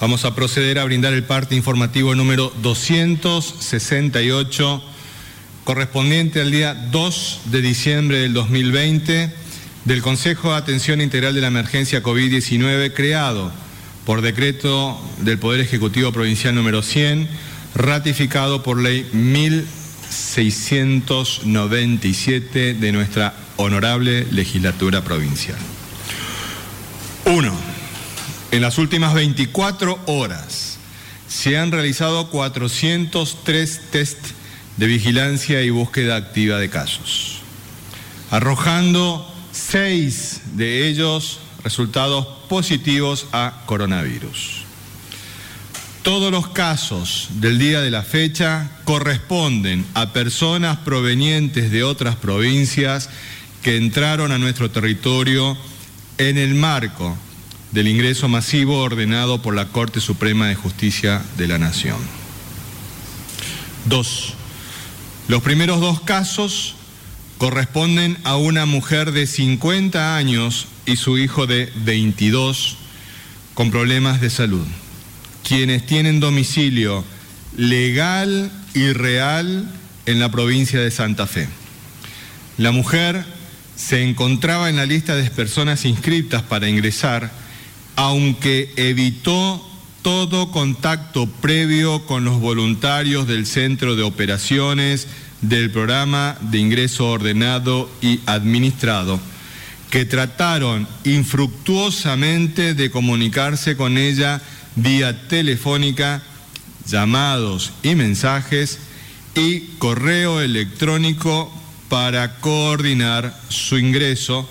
Vamos a proceder a brindar el parte informativo número 268 correspondiente al día 2 de diciembre del 2020 del Consejo de Atención Integral de la Emergencia COVID-19 creado por decreto del Poder Ejecutivo Provincial número 100, ratificado por ley 1697 de nuestra honorable legislatura provincial. 1. En las últimas 24 horas se han realizado 403 test de vigilancia y búsqueda activa de casos, arrojando seis de ellos resultados positivos a coronavirus. Todos los casos del día de la fecha corresponden a personas provenientes de otras provincias que entraron a nuestro territorio en el marco del ingreso masivo ordenado por la Corte Suprema de Justicia de la Nación. Dos, los primeros dos casos corresponden a una mujer de 50 años y su hijo de 22 con problemas de salud, quienes tienen domicilio legal y real en la provincia de Santa Fe. La mujer se encontraba en la lista de personas inscritas para ingresar, aunque evitó todo contacto previo con los voluntarios del Centro de Operaciones del Programa de Ingreso Ordenado y Administrado, que trataron infructuosamente de comunicarse con ella vía telefónica, llamados y mensajes y correo electrónico para coordinar su ingreso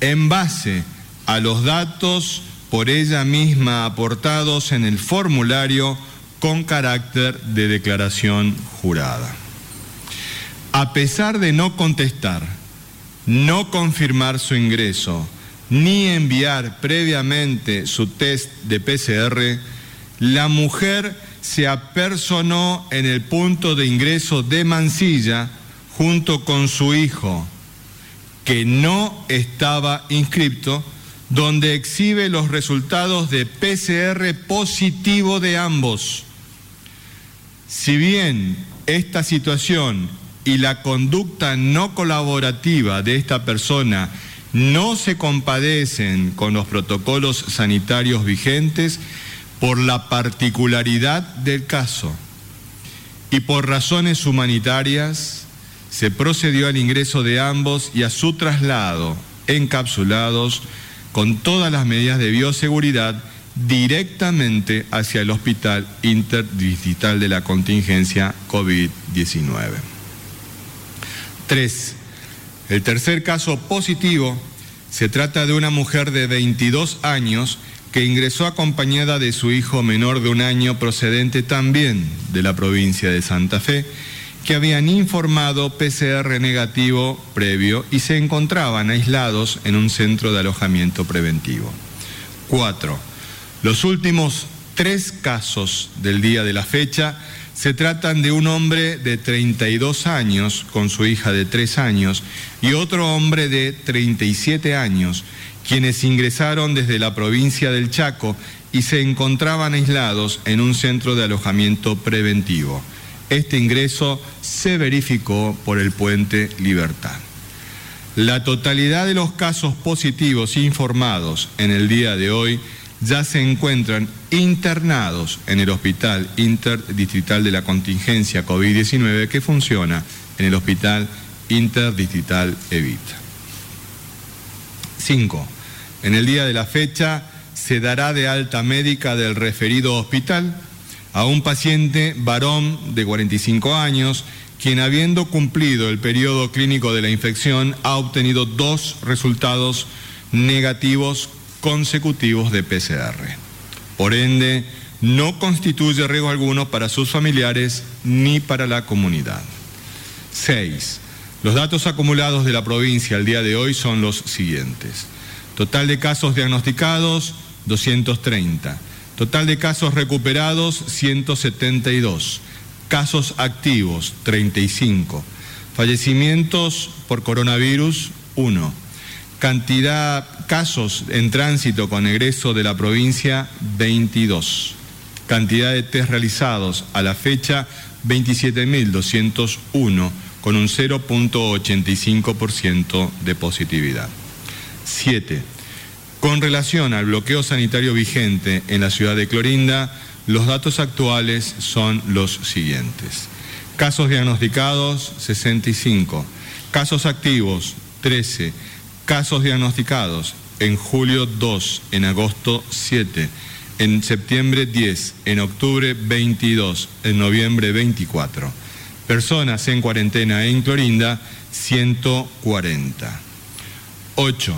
en base a los datos por ella misma aportados en el formulario con carácter de declaración jurada. A pesar de no contestar, no confirmar su ingreso, ni enviar previamente su test de PCR, la mujer se apersonó en el punto de ingreso de Mansilla junto con su hijo, que no estaba inscripto donde exhibe los resultados de PCR positivo de ambos. Si bien esta situación y la conducta no colaborativa de esta persona no se compadecen con los protocolos sanitarios vigentes por la particularidad del caso y por razones humanitarias, se procedió al ingreso de ambos y a su traslado encapsulados con todas las medidas de bioseguridad directamente hacia el Hospital Interdistrital de la Contingencia COVID-19. Tres, el tercer caso positivo se trata de una mujer de 22 años que ingresó acompañada de su hijo menor de un año procedente también de la provincia de Santa Fe que habían informado PCR negativo previo y se encontraban aislados en un centro de alojamiento preventivo. Cuatro, los últimos tres casos del día de la fecha se tratan de un hombre de 32 años con su hija de 3 años y otro hombre de 37 años, quienes ingresaron desde la provincia del Chaco y se encontraban aislados en un centro de alojamiento preventivo. Este ingreso se verificó por el puente Libertad. La totalidad de los casos positivos informados en el día de hoy ya se encuentran internados en el Hospital Interdistrital de la Contingencia COVID-19 que funciona en el Hospital Interdistrital Evita. 5. En el día de la fecha se dará de alta médica del referido hospital a un paciente varón de 45 años, quien habiendo cumplido el periodo clínico de la infección ha obtenido dos resultados negativos consecutivos de PCR. Por ende, no constituye riesgo alguno para sus familiares ni para la comunidad. 6. Los datos acumulados de la provincia al día de hoy son los siguientes. Total de casos diagnosticados, 230. Total de casos recuperados, 172. Casos activos, 35. Fallecimientos por coronavirus, 1. Cantidad, casos en tránsito con egreso de la provincia, 22. Cantidad de test realizados a la fecha, 27.201, con un 0.85% de positividad. 7. Con relación al bloqueo sanitario vigente en la ciudad de Clorinda, los datos actuales son los siguientes. Casos diagnosticados, 65. Casos activos, 13. Casos diagnosticados en julio 2, en agosto 7 en septiembre 10, en octubre 22, en noviembre 24. Personas en cuarentena en Clorinda, 140. 8.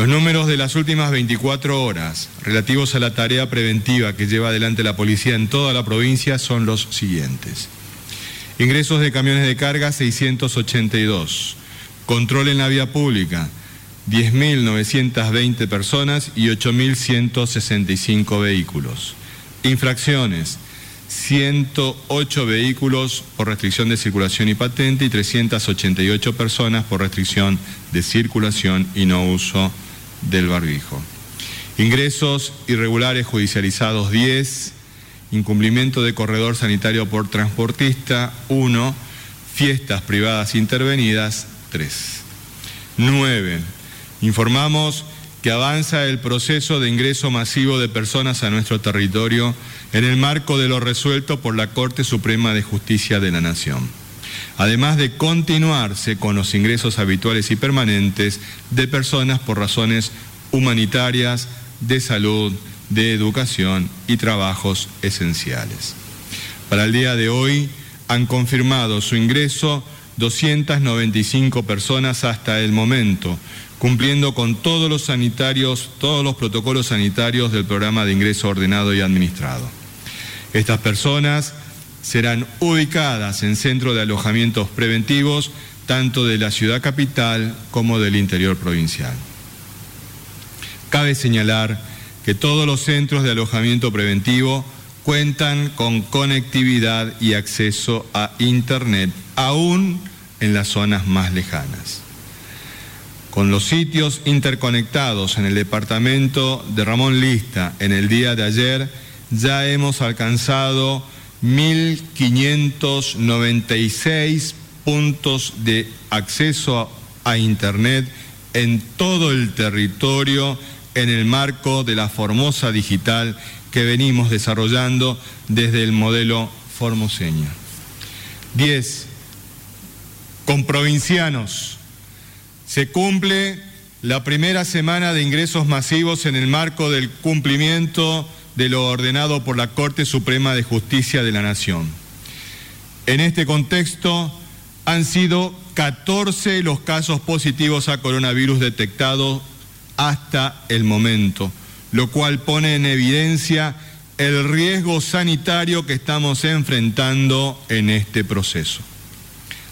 Los números de las últimas 24 horas relativos a la tarea preventiva que lleva adelante la policía en toda la provincia son los siguientes. Ingresos de camiones de carga 682. Control en la vía pública 10.920 personas y 8.165 vehículos. Infracciones, 108 vehículos por restricción de circulación y patente y 388 personas por restricción de circulación y no uso del barbijo. Ingresos irregulares judicializados 10, incumplimiento de corredor sanitario por transportista 1, fiestas privadas intervenidas 3. 9 Informamos que avanza el proceso de ingreso masivo de personas a nuestro territorio en el marco de lo resuelto por la Corte Suprema de Justicia de la Nación. Además de continuarse con los ingresos habituales y permanentes de personas por razones humanitarias, de salud, de educación y trabajos esenciales. Para el día de hoy han confirmado su ingreso 295 personas hasta el momento, cumpliendo con todos los sanitarios, todos los protocolos sanitarios del programa de ingreso ordenado y administrado. Estas personas serán ubicadas en centros de alojamientos preventivos tanto de la ciudad capital como del interior provincial. Cabe señalar que todos los centros de alojamiento preventivo cuentan con conectividad y acceso a Internet, aún en las zonas más lejanas. Con los sitios interconectados en el departamento de Ramón Lista en el día de ayer, ya hemos alcanzado 1.596 puntos de acceso a Internet en todo el territorio en el marco de la Formosa Digital que venimos desarrollando desde el modelo formoseño. 10. Con provincianos se cumple la primera semana de ingresos masivos en el marco del cumplimiento de lo ordenado por la Corte Suprema de Justicia de la Nación. En este contexto han sido 14 los casos positivos a coronavirus detectados hasta el momento, lo cual pone en evidencia el riesgo sanitario que estamos enfrentando en este proceso.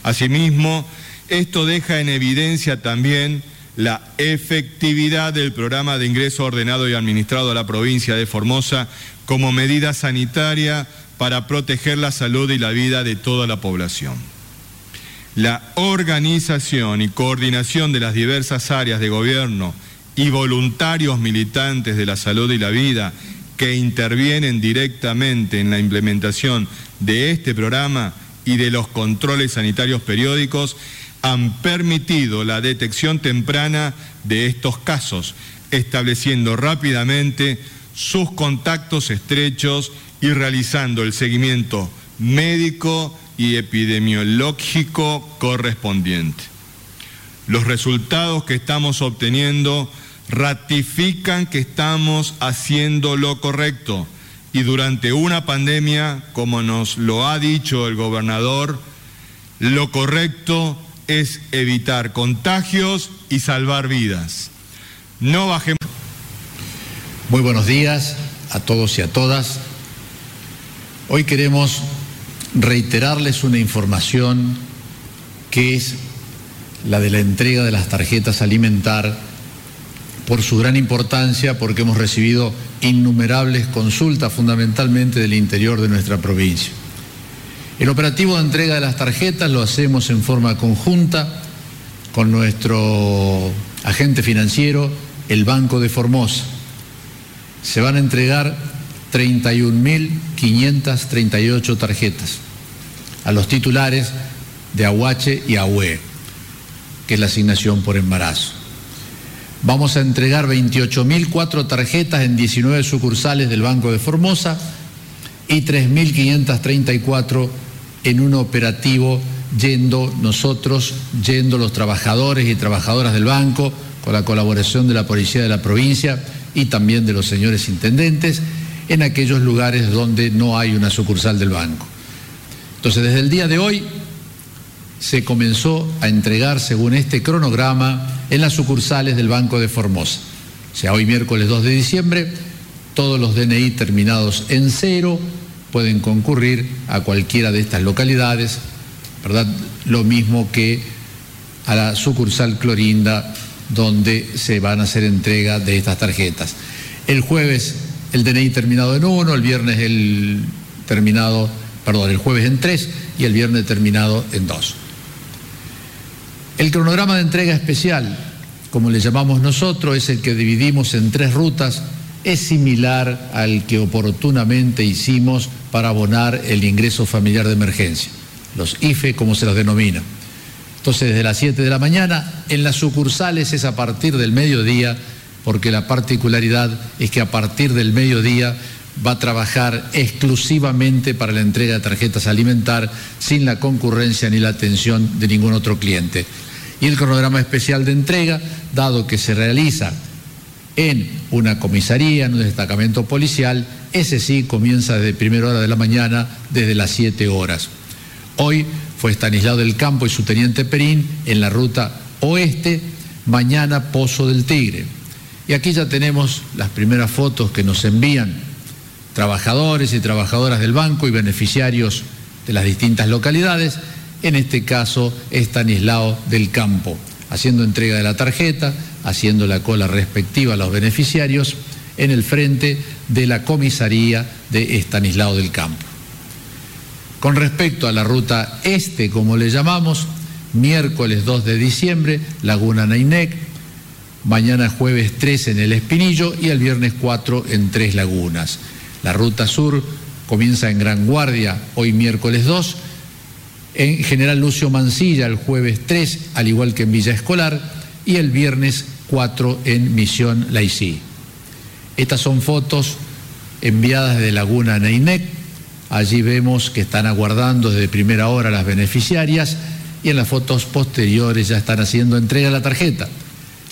Asimismo, esto deja en evidencia también la efectividad del programa de ingreso ordenado y administrado a la provincia de Formosa como medida sanitaria para proteger la salud y la vida de toda la población. La organización y coordinación de las diversas áreas de gobierno y voluntarios militantes de la salud y la vida que intervienen directamente en la implementación de este programa y de los controles sanitarios periódicos han permitido la detección temprana de estos casos, estableciendo rápidamente sus contactos estrechos y realizando el seguimiento médico y epidemiológico correspondiente. Los resultados que estamos obteniendo ratifican que estamos haciendo lo correcto y durante una pandemia, como nos lo ha dicho el gobernador, lo correcto es evitar contagios y salvar vidas. No bajemos. Muy buenos días a todos y a todas. Hoy queremos reiterarles una información que es la de la entrega de las tarjetas alimentar por su gran importancia, porque hemos recibido innumerables consultas fundamentalmente del interior de nuestra provincia. El operativo de entrega de las tarjetas lo hacemos en forma conjunta con nuestro agente financiero, el Banco de Formosa. Se van a entregar 31.538 tarjetas a los titulares de Aguache y Ahué, que es la asignación por embarazo. Vamos a entregar 28.004 tarjetas en 19 sucursales del Banco de Formosa y 3.534 en un operativo yendo nosotros, yendo los trabajadores y trabajadoras del banco, con la colaboración de la Policía de la provincia y también de los señores intendentes, en aquellos lugares donde no hay una sucursal del banco. Entonces, desde el día de hoy se comenzó a entregar, según este cronograma, en las sucursales del Banco de Formosa. O sea, hoy miércoles 2 de diciembre, todos los DNI terminados en cero pueden concurrir a cualquiera de estas localidades, ¿verdad? Lo mismo que a la sucursal Clorinda, donde se van a hacer entrega de estas tarjetas. El jueves el DNI terminado en uno, el viernes el terminado, perdón, el jueves en tres y el viernes terminado en dos. El cronograma de entrega especial, como le llamamos nosotros, es el que dividimos en tres rutas, es similar al que oportunamente hicimos para abonar el ingreso familiar de emergencia, los IFE como se los denomina. Entonces, desde las 7 de la mañana, en las sucursales es a partir del mediodía, porque la particularidad es que a partir del mediodía va a trabajar exclusivamente para la entrega de tarjetas alimentar sin la concurrencia ni la atención de ningún otro cliente y el cronograma especial de entrega, dado que se realiza en una comisaría, en un destacamento policial, ese sí comienza desde primera hora de la mañana, desde las 7 horas. Hoy fue Estanislao del Campo y su teniente Perín en la ruta oeste, mañana Pozo del Tigre. Y aquí ya tenemos las primeras fotos que nos envían trabajadores y trabajadoras del banco y beneficiarios de las distintas localidades en este caso Estanislao del Campo, haciendo entrega de la tarjeta, haciendo la cola respectiva a los beneficiarios en el frente de la comisaría de Estanislao del Campo. Con respecto a la ruta este, como le llamamos, miércoles 2 de diciembre, Laguna Nainec, mañana jueves 3 en el Espinillo y el viernes 4 en Tres Lagunas. La ruta sur comienza en Gran Guardia, hoy miércoles 2, en General Lucio Mancilla el jueves 3, al igual que en Villa Escolar, y el viernes 4 en Misión Laicí. Estas son fotos enviadas de Laguna Neinec. Allí vemos que están aguardando desde primera hora las beneficiarias y en las fotos posteriores ya están haciendo entrega la tarjeta.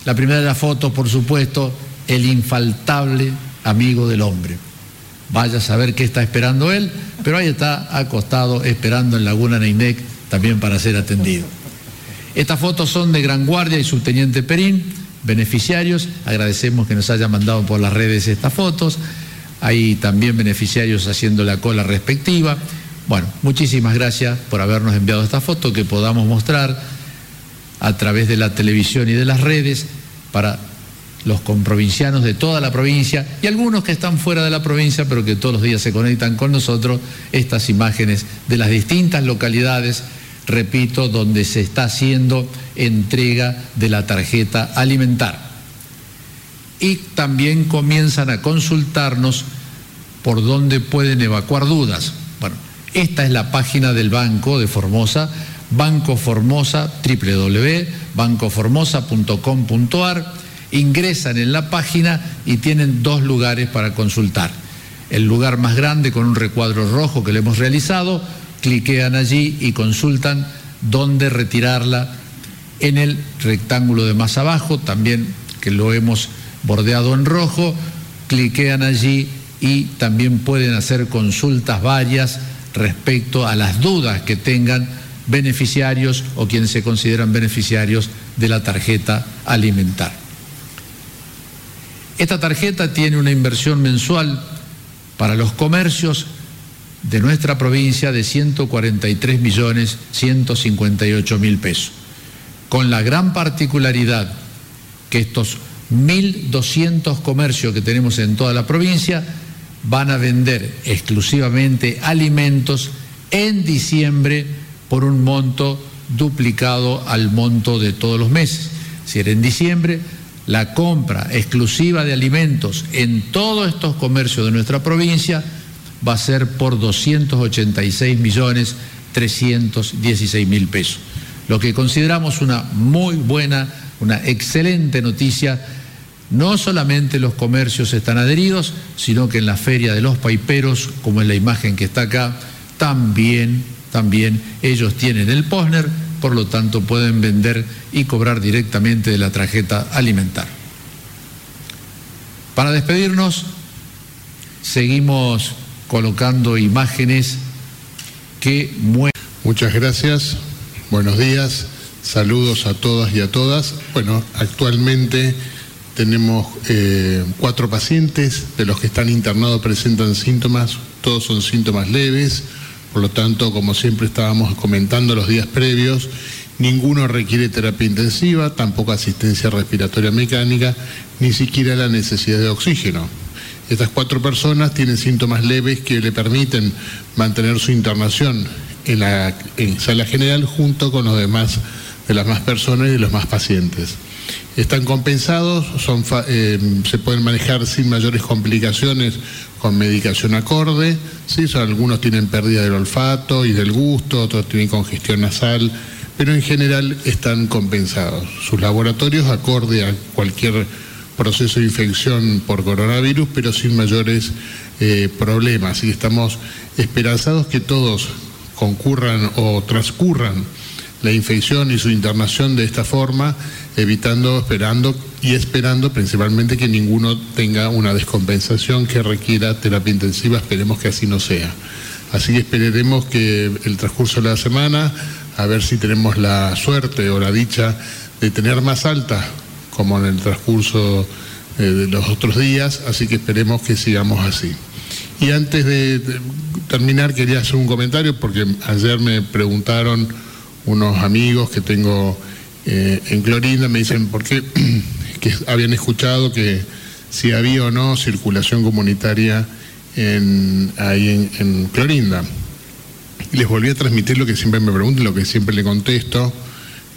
La primera de las fotos, por supuesto, el infaltable amigo del hombre. Vaya a saber qué está esperando él, pero ahí está acostado esperando en Laguna Neinec también para ser atendido. Estas fotos son de Gran Guardia y Subteniente Perín, beneficiarios. Agradecemos que nos hayan mandado por las redes estas fotos. Hay también beneficiarios haciendo la cola respectiva. Bueno, muchísimas gracias por habernos enviado esta foto que podamos mostrar a través de la televisión y de las redes para los comprovincianos de toda la provincia y algunos que están fuera de la provincia, pero que todos los días se conectan con nosotros, estas imágenes de las distintas localidades, repito, donde se está haciendo entrega de la tarjeta alimentar. Y también comienzan a consultarnos por dónde pueden evacuar dudas. Bueno, esta es la página del Banco de Formosa, Banco Formosa, www.bancoformosa.com.ar ingresan en la página y tienen dos lugares para consultar. El lugar más grande con un recuadro rojo que le hemos realizado, cliquean allí y consultan dónde retirarla en el rectángulo de más abajo, también que lo hemos bordeado en rojo, cliquean allí y también pueden hacer consultas varias respecto a las dudas que tengan beneficiarios o quienes se consideran beneficiarios de la tarjeta alimentar. Esta tarjeta tiene una inversión mensual para los comercios de nuestra provincia de 143 millones 158 mil pesos, con la gran particularidad que estos 1.200 comercios que tenemos en toda la provincia van a vender exclusivamente alimentos en diciembre por un monto duplicado al monto de todos los meses. Si era en diciembre, la compra exclusiva de alimentos en todos estos comercios de nuestra provincia va a ser por 286 millones 316 mil pesos, lo que consideramos una muy buena, una excelente noticia. No solamente los comercios están adheridos, sino que en la feria de los paiperos, como es la imagen que está acá, también, también ellos tienen el POSNER, por lo tanto pueden vender y cobrar directamente de la tarjeta alimentar. Para despedirnos, seguimos colocando imágenes que muestran. Muchas gracias, buenos días, saludos a todas y a todas. Bueno, actualmente tenemos eh, cuatro pacientes, de los que están internados presentan síntomas, todos son síntomas leves, por lo tanto, como siempre estábamos comentando los días previos, ninguno requiere terapia intensiva, tampoco asistencia respiratoria mecánica, ni siquiera la necesidad de oxígeno. Estas cuatro personas tienen síntomas leves que le permiten mantener su internación en la sala general junto con los demás de las más personas y de los más pacientes. Están compensados, son, eh, se pueden manejar sin mayores complicaciones con medicación acorde. ¿sí? algunos tienen pérdida del olfato y del gusto, otros tienen congestión nasal, pero en general están compensados. Sus laboratorios acorde a cualquier proceso de infección por coronavirus, pero sin mayores eh, problemas. Y estamos esperanzados que todos concurran o transcurran la infección y su internación de esta forma, evitando, esperando y esperando principalmente que ninguno tenga una descompensación que requiera terapia intensiva. Esperemos que así no sea. Así que esperaremos que el transcurso de la semana, a ver si tenemos la suerte o la dicha de tener más alta como en el transcurso eh, de los otros días, así que esperemos que sigamos así. Y antes de, terminar quería hacer un comentario porque ayer me preguntaron unos amigos que tengo eh, en Clorinda, me dicen por qué habían escuchado que si había o no circulación comunitaria ahí en, Clorinda. les volví a transmitir lo que siempre me preguntan, lo que siempre le contesto.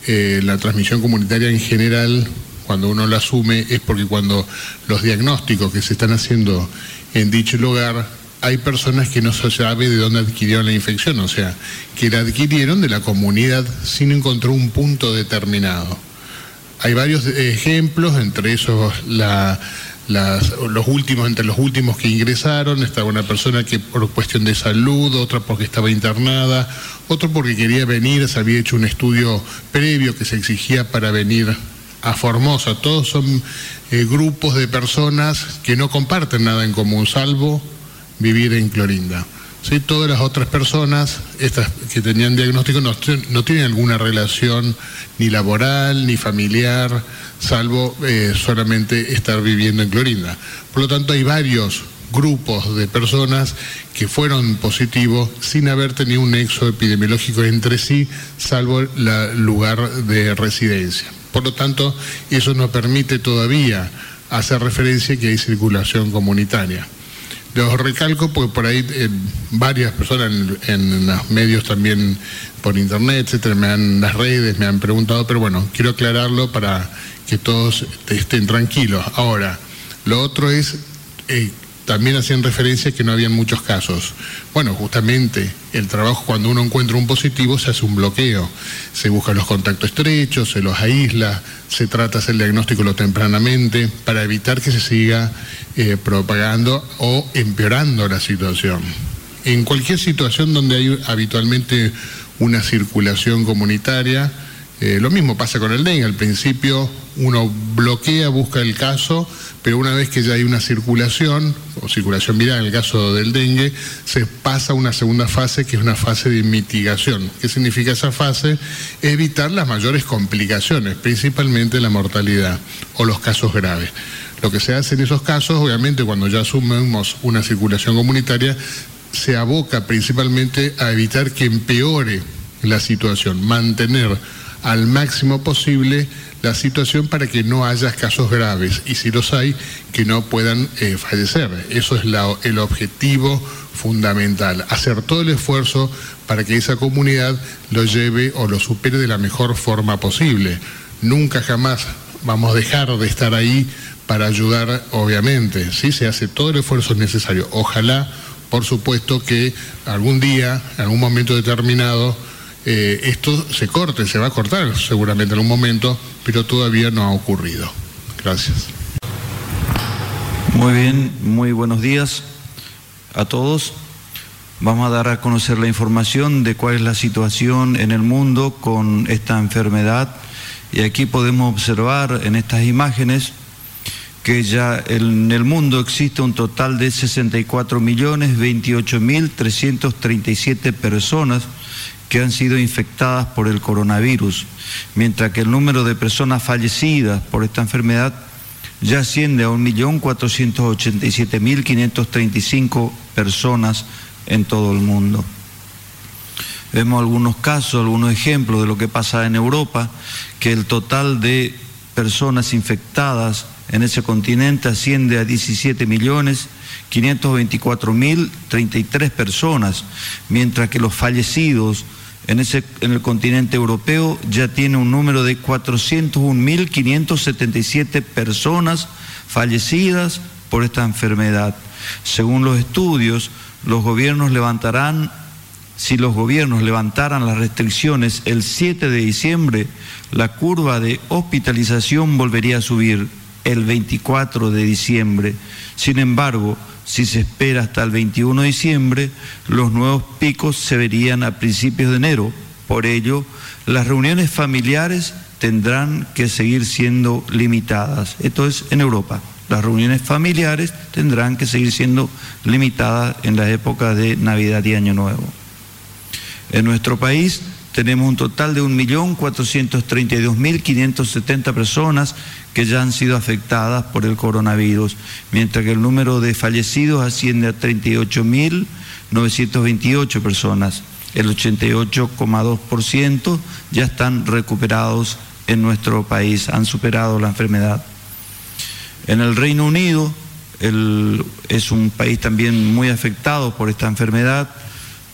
Eh, la transmisión comunitaria en general cuando uno lo asume es porque cuando los diagnósticos que se están haciendo en dicho lugar, hay personas que no se sabe de dónde adquirieron la infección, o sea, que la adquirieron de la comunidad sin encontrar un punto determinado. Hay varios ejemplos, entre esos los últimos, entre los últimos que ingresaron, estaba una persona que por cuestión de salud, otra porque estaba internada, otro porque quería venir, se había hecho un estudio previo que se exigía para venir a Formosa. Todos son eh, grupos de personas que no comparten nada en común, salvo vivir en Clorinda. ¿Sí? Todas las otras personas, estas que tenían diagnóstico, no, tienen alguna relación ni laboral ni familiar, salvo eh, solamente estar viviendo en Clorinda. Por lo tanto, hay varios grupos de personas que fueron positivos sin haber tenido un nexo epidemiológico entre sí, salvo el lugar de residencia. Por lo tanto, eso nos permite todavía hacer referencia que hay circulación comunitaria. Los recalco porque por ahí eh, varias personas en, los medios también por internet, etcétera, me han, las redes me han preguntado, pero bueno, quiero aclararlo para que todos estén tranquilos. Ahora, lo otro es eh, también hacían referencia que no habían muchos casos. Bueno, justamente el trabajo cuando uno encuentra un positivo se hace un bloqueo, se buscan los contactos estrechos, se los aísla, se trata de hacer el diagnóstico lo tempranamente para evitar que se siga eh, propagando o empeorando la situación. En cualquier situación donde hay habitualmente una circulación comunitaria, eh, lo mismo pasa con el dengue. Al principio uno bloquea, busca el caso, pero una vez que ya hay una circulación, o circulación viral en el caso del dengue, se pasa a una segunda fase que es una fase de mitigación. ¿Qué significa esa fase? Evitar las mayores complicaciones, principalmente la mortalidad o los casos graves. Lo que se hace en esos casos, obviamente, cuando ya asumimos una circulación comunitaria, se aboca principalmente a evitar que empeore la situación, mantener al máximo posible la situación para que no haya casos graves y si los hay, que no puedan eh, fallecer. Eso es el objetivo fundamental, hacer todo el esfuerzo para que esa comunidad lo lleve o lo supere de la mejor forma posible. Nunca jamás vamos a dejar de estar ahí para ayudar, obviamente, ¿sí? Se hace todo el esfuerzo necesario. Ojalá, por supuesto, que algún día, en algún momento determinado, eh, esto se corte, se va a cortar seguramente en un momento, pero todavía no ha ocurrido. Gracias. Muy bien, muy buenos días a todos. Vamos a dar a conocer la información de cuál es la situación en el mundo con esta enfermedad. Y aquí podemos observar en estas imágenes que ya en el mundo existe un total de 64 millones 28 mil 337 personas que han sido infectadas por el coronavirus, mientras que el número de personas fallecidas por esta enfermedad ya asciende a 1.487.535 personas en todo el mundo. Vemos algunos casos, algunos ejemplos de lo que pasa en Europa, que el total de personas infectadas en ese continente asciende a 17 millones 524 mil 33 personas, mientras que los fallecidos en, ese, en el continente europeo ya tiene un número de 401.577 personas fallecidas por esta enfermedad. Según los estudios, los gobiernos levantarán, si los gobiernos levantaran las restricciones el 7 de diciembre, la curva de hospitalización volvería a subir el 24 de diciembre. Sin embargo, si se espera hasta el 21 de diciembre, los nuevos picos se verían a principios de enero. Por ello, las reuniones familiares tendrán que seguir siendo limitadas. Esto es en Europa. Las reuniones familiares tendrán que seguir siendo limitadas en la época de Navidad y Año Nuevo. En nuestro país tenemos un total de 1.432.570 personas que ya han sido afectadas por el coronavirus, mientras que el número de fallecidos asciende a 38.928 personas. El 88,2% ya están recuperados en nuestro país, han superado la enfermedad. En el Reino Unido es un país también muy afectado por esta enfermedad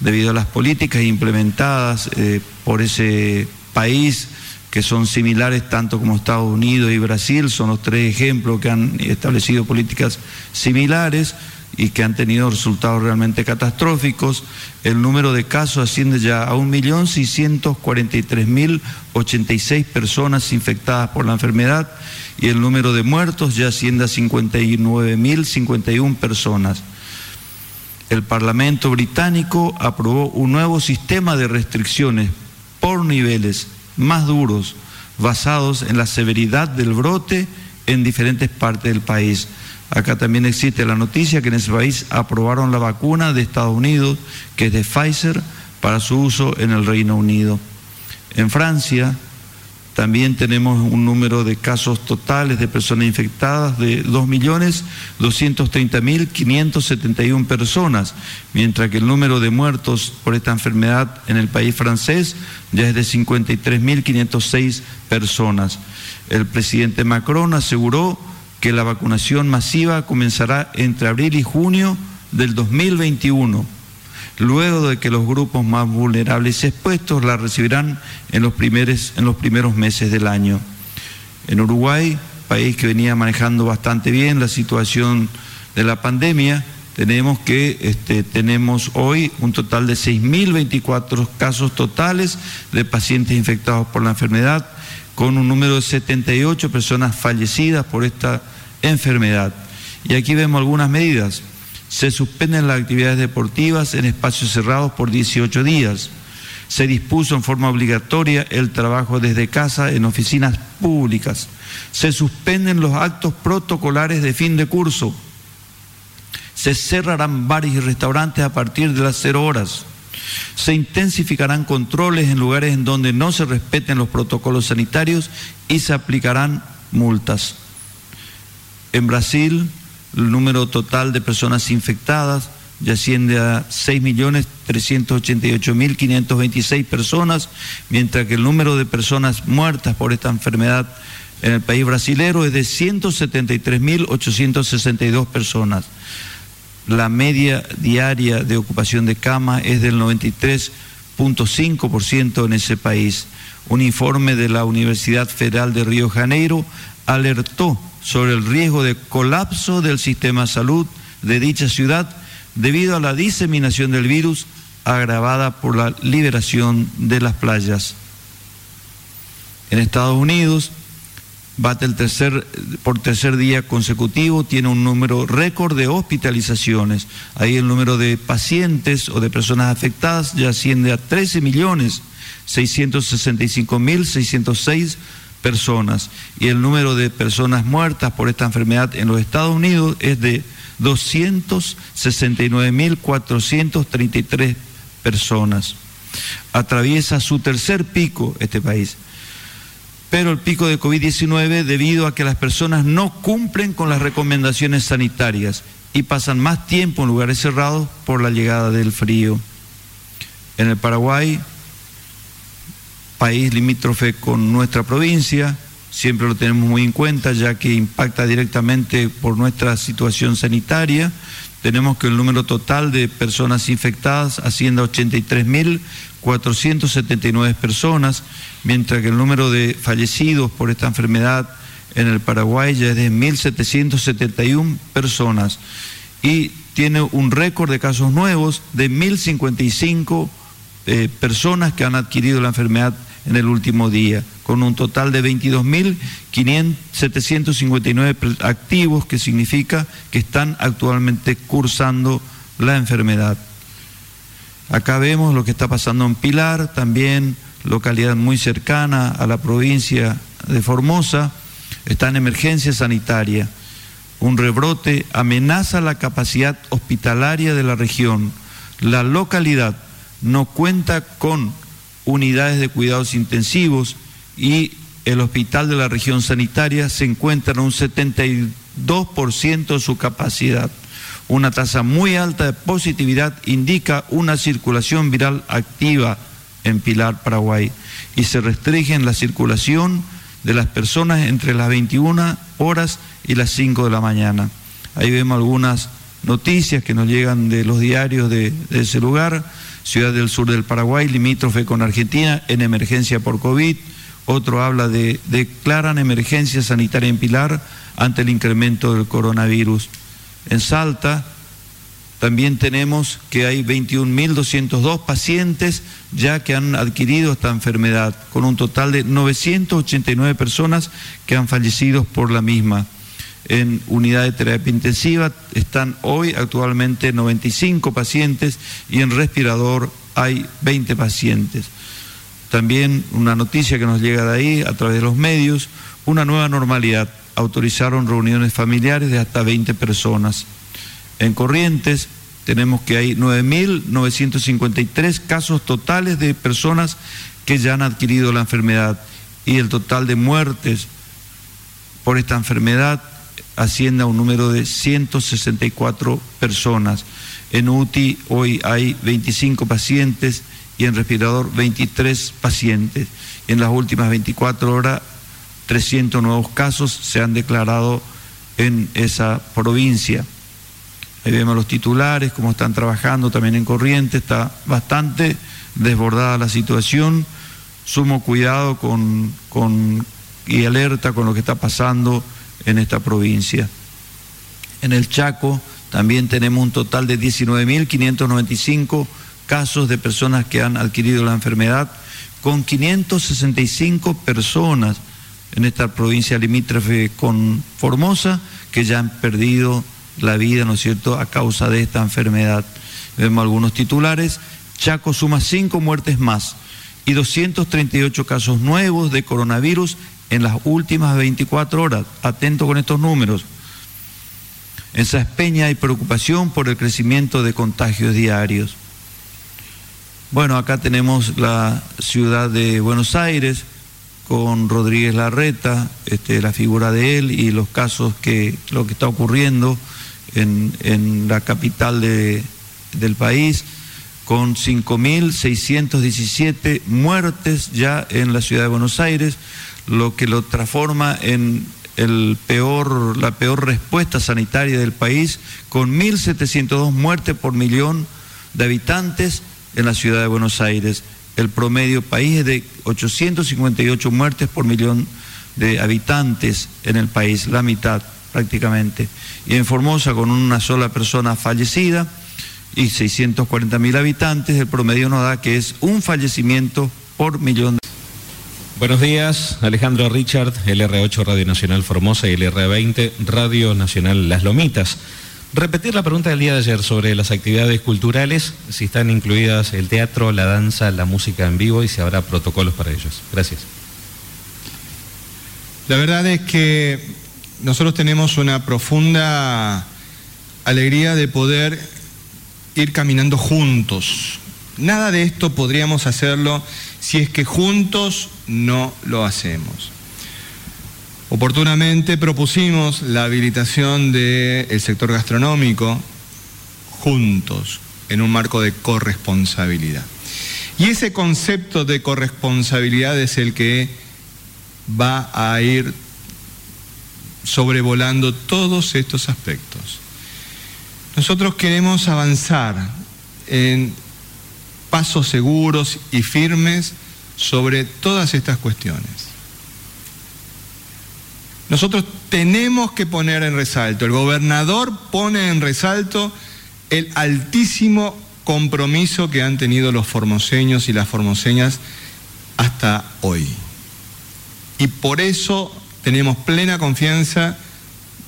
debido a las políticas implementadas eh, por ese país que son similares tanto como Estados Unidos y Brasil, son los tres ejemplos que han establecido políticas similares y que han tenido resultados realmente catastróficos. El número de casos asciende ya a 1.643.086 personas infectadas por la enfermedad y el número de muertos ya asciende a 59.051 personas. El Parlamento británico aprobó un nuevo sistema de restricciones por niveles más duros, basados en la severidad del brote en diferentes partes del país. Acá también existe la noticia que en ese país aprobaron la vacuna de Estados Unidos, que es de Pfizer, para su uso en el Reino Unido. En Francia, también tenemos un número de casos totales de personas infectadas de 2.230.571 personas, mientras que el número de muertos por esta enfermedad en el país francés ya es de 53.506 personas. El presidente Macron aseguró que la vacunación masiva comenzará entre abril y junio del 2021 luego de que los grupos más vulnerables expuestos la recibirán en los, primeros, en los primeros meses del año. En Uruguay, país que venía manejando bastante bien la situación de la pandemia, tenemos que este, tenemos hoy un total de 6.024 casos totales de pacientes infectados por la enfermedad, con un número de 78 personas fallecidas por esta enfermedad. Y aquí vemos algunas medidas. Se suspenden las actividades deportivas en espacios cerrados por 18 días. Se dispuso en forma obligatoria el trabajo desde casa en oficinas públicas. Se suspenden los actos protocolares de fin de curso. Se cerrarán bares y restaurantes a partir de las cero horas. Se intensificarán controles en lugares en donde no se respeten los protocolos sanitarios y se aplicarán multas. En Brasil, el número total de personas infectadas ya asciende a 6.388.526 personas, mientras que el número de personas muertas por esta enfermedad en el país brasilero es de 173.862 personas. La media diaria de ocupación de cama es del 93.5% en ese país. Un informe de la Universidad Federal de Río Janeiro alertó sobre el riesgo de colapso del sistema salud de dicha ciudad debido a la diseminación del virus agravada por la liberación de las playas. En Estados Unidos, bate el tercer, por tercer día consecutivo, tiene un número récord de hospitalizaciones. Ahí el número de pacientes o de personas afectadas ya asciende a 13 millones 665 mil 606 personas y el número de personas muertas por esta enfermedad en los Estados Unidos es de 269.433 personas. Atraviesa su tercer pico este país. Pero el pico de COVID-19 debido a que las personas no cumplen con las recomendaciones sanitarias y pasan más tiempo en lugares cerrados por la llegada del frío. En el Paraguay, país limítrofe con nuestra provincia, siempre lo tenemos muy en cuenta ya que impacta directamente por nuestra situación sanitaria. Tenemos que el número total de personas infectadas asciende a 83.479 personas, mientras que el número de fallecidos por esta enfermedad en el Paraguay ya es de 1.771 personas y tiene un récord de casos nuevos de 1.055 eh, personas que han adquirido la enfermedad en el último día con un total de 22.759 activos, que significa que están actualmente cursando la enfermedad. Acá vemos lo que está pasando en Pilar, también localidad muy cercana a la provincia de Formosa, está en emergencia sanitaria. Un rebrote amenaza la capacidad hospitalaria de la región. La localidad no cuenta con unidades de cuidados intensivos y el hospital de la región sanitaria se encuentra en un 72% de su capacidad. Una tasa muy alta de positividad indica una circulación viral activa en Pilar, Paraguay, y se restringe la circulación de las personas entre las 21 horas y las 5 de la mañana. Ahí vemos algunas noticias que nos llegan de los diarios de ese lugar. Ciudad del sur del Paraguay, limítrofe con Argentina, en emergencia por COVID otro habla de declaran emergencia sanitaria en Pilar ante el incremento del coronavirus. En Salta también tenemos que hay 21.202 pacientes ya que han adquirido esta enfermedad, con un total de 989 personas que han fallecido por la misma. En unidad de terapia intensiva están hoy actualmente 95 pacientes y en respirador hay 20 pacientes. También una noticia que nos llega de ahí a través de los medios, una nueva normalidad. Autorizaron reuniones familiares de hasta 20 personas. En Corrientes tenemos que hay 9.953 casos totales de personas que ya han adquirido la enfermedad y el total de muertes por esta enfermedad asciende un número de 164 personas. En UTI hoy hay 25 pacientes y en respirador 23 pacientes. En las últimas 24 horas, 300 nuevos casos se han declarado en esa provincia. Ahí vemos los titulares, cómo están trabajando también en corriente, está bastante desbordada la situación, sumo cuidado con, con, y alerta con lo que está pasando en esta provincia. En el Chaco también tenemos un total de 19.595 casos de personas que han adquirido la enfermedad, con 565 personas en esta provincia limítrofe con Formosa que ya han perdido la vida, ¿no es cierto?, a causa de esta enfermedad. Vemos algunos titulares. Chaco suma cinco muertes más y 238 casos nuevos de coronavirus en las últimas 24 horas. Atento con estos números. En Saspeña hay preocupación por el crecimiento de contagios diarios. Bueno, acá tenemos la ciudad de Buenos Aires con Rodríguez Larreta, este, la figura de él y los casos que, lo que está ocurriendo en, la capital de, del país, con 5.617 muertes ya en la ciudad de Buenos Aires, lo que lo transforma en el peor, la peor respuesta sanitaria del país, con 1.702 muertes por millón de habitantes en la ciudad de Buenos Aires. El promedio país es de 858 muertes por millón de habitantes en el país, la mitad prácticamente. Y en Formosa, con una sola persona fallecida y 640 mil habitantes, el promedio nos da que es un fallecimiento por millón de Buenos días, Alejandro Richard, LR8 Radio Nacional Formosa y LR20 Radio Nacional Las Lomitas. Repetir la pregunta del día de ayer sobre las actividades culturales, si están incluidas el teatro, la danza, la música en vivo y si habrá protocolos para ellos. Gracias. La verdad es que nosotros tenemos una profunda alegría de poder ir caminando juntos. Nada de esto podríamos hacerlo si es que juntos no lo hacemos. Oportunamente propusimos la habilitación del sector gastronómico juntos, en un marco de corresponsabilidad. Y ese concepto de corresponsabilidad es el que va a ir sobrevolando todos estos aspectos. Nosotros queremos avanzar en pasos seguros y firmes sobre todas estas cuestiones. Nosotros tenemos que poner en resalto, el gobernador pone en resalto el altísimo compromiso que han tenido los formoseños y las formoseñas hasta hoy. Y por eso tenemos plena confianza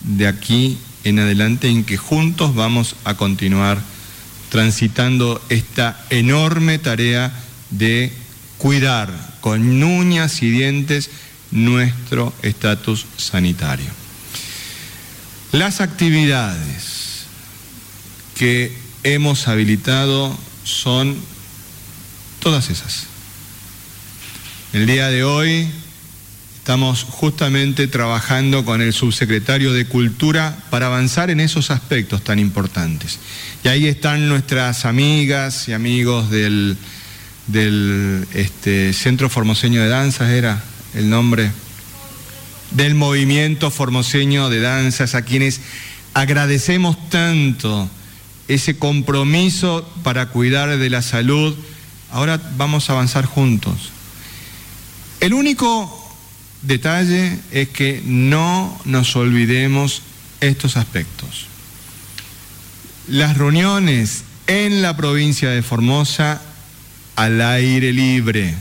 de aquí en adelante en que juntos vamos a continuar transitando esta enorme tarea de cuidar con uñas y dientes nuestro estatus sanitario. Las actividades que hemos habilitado son todas esas. El día de hoy estamos justamente trabajando con el subsecretario de Cultura para avanzar en esos aspectos tan importantes. Y ahí están nuestras amigas y amigos del, del este, Centro Formoseño de Danzas, era el nombre, del movimiento formoseño de danzas, a quienes agradecemos tanto ese compromiso para cuidar de la salud. Ahora vamos a avanzar juntos. El único detalle es que no nos olvidemos estos aspectos. Las reuniones en la provincia de Formosa al aire libre,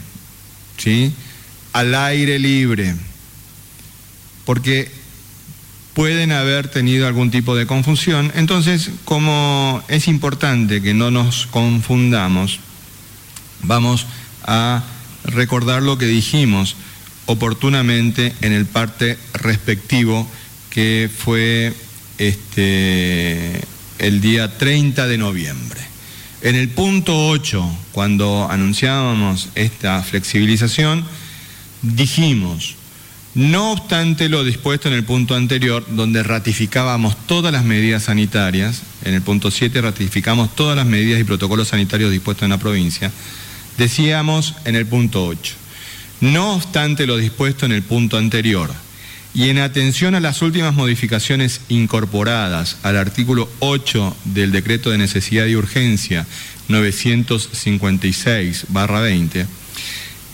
¿sí? Al aire libre, porque pueden haber tenido algún tipo de confusión. Entonces, como es importante que no nos confundamos, vamos a recordar lo que dijimos oportunamente en el parte respectivo que fue este, el día 30 de noviembre. En el punto 8, cuando anunciábamos esta flexibilización, dijimos, no obstante lo dispuesto en el punto anterior, donde ratificábamos todas las medidas sanitarias, en el punto 7 ratificamos todas las medidas y protocolos sanitarios dispuestos en la provincia, decíamos en el punto 8, no obstante lo dispuesto en el punto anterior, y en atención a las últimas modificaciones incorporadas al artículo 8 del decreto de necesidad y urgencia 956-20,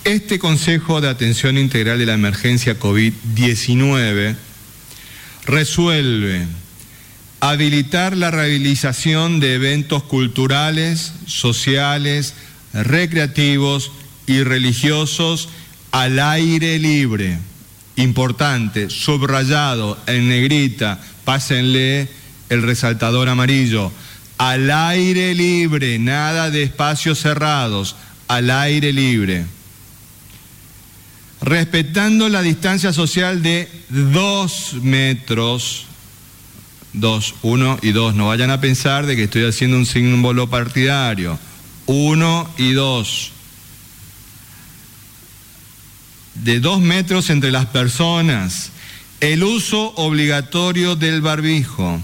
este Consejo de Atención Integral de la Emergencia COVID-19 resuelve habilitar la realización de eventos culturales, sociales, recreativos y religiosos al aire libre. Importante, subrayado en negrita, pásenle el resaltador amarillo, al aire libre, nada de espacios cerrados, al aire libre. Respetando la distancia social de dos metros, dos, uno y dos, no vayan a pensar de que estoy haciendo un símbolo partidario, uno y dos de dos metros entre las personas, el uso obligatorio del barbijo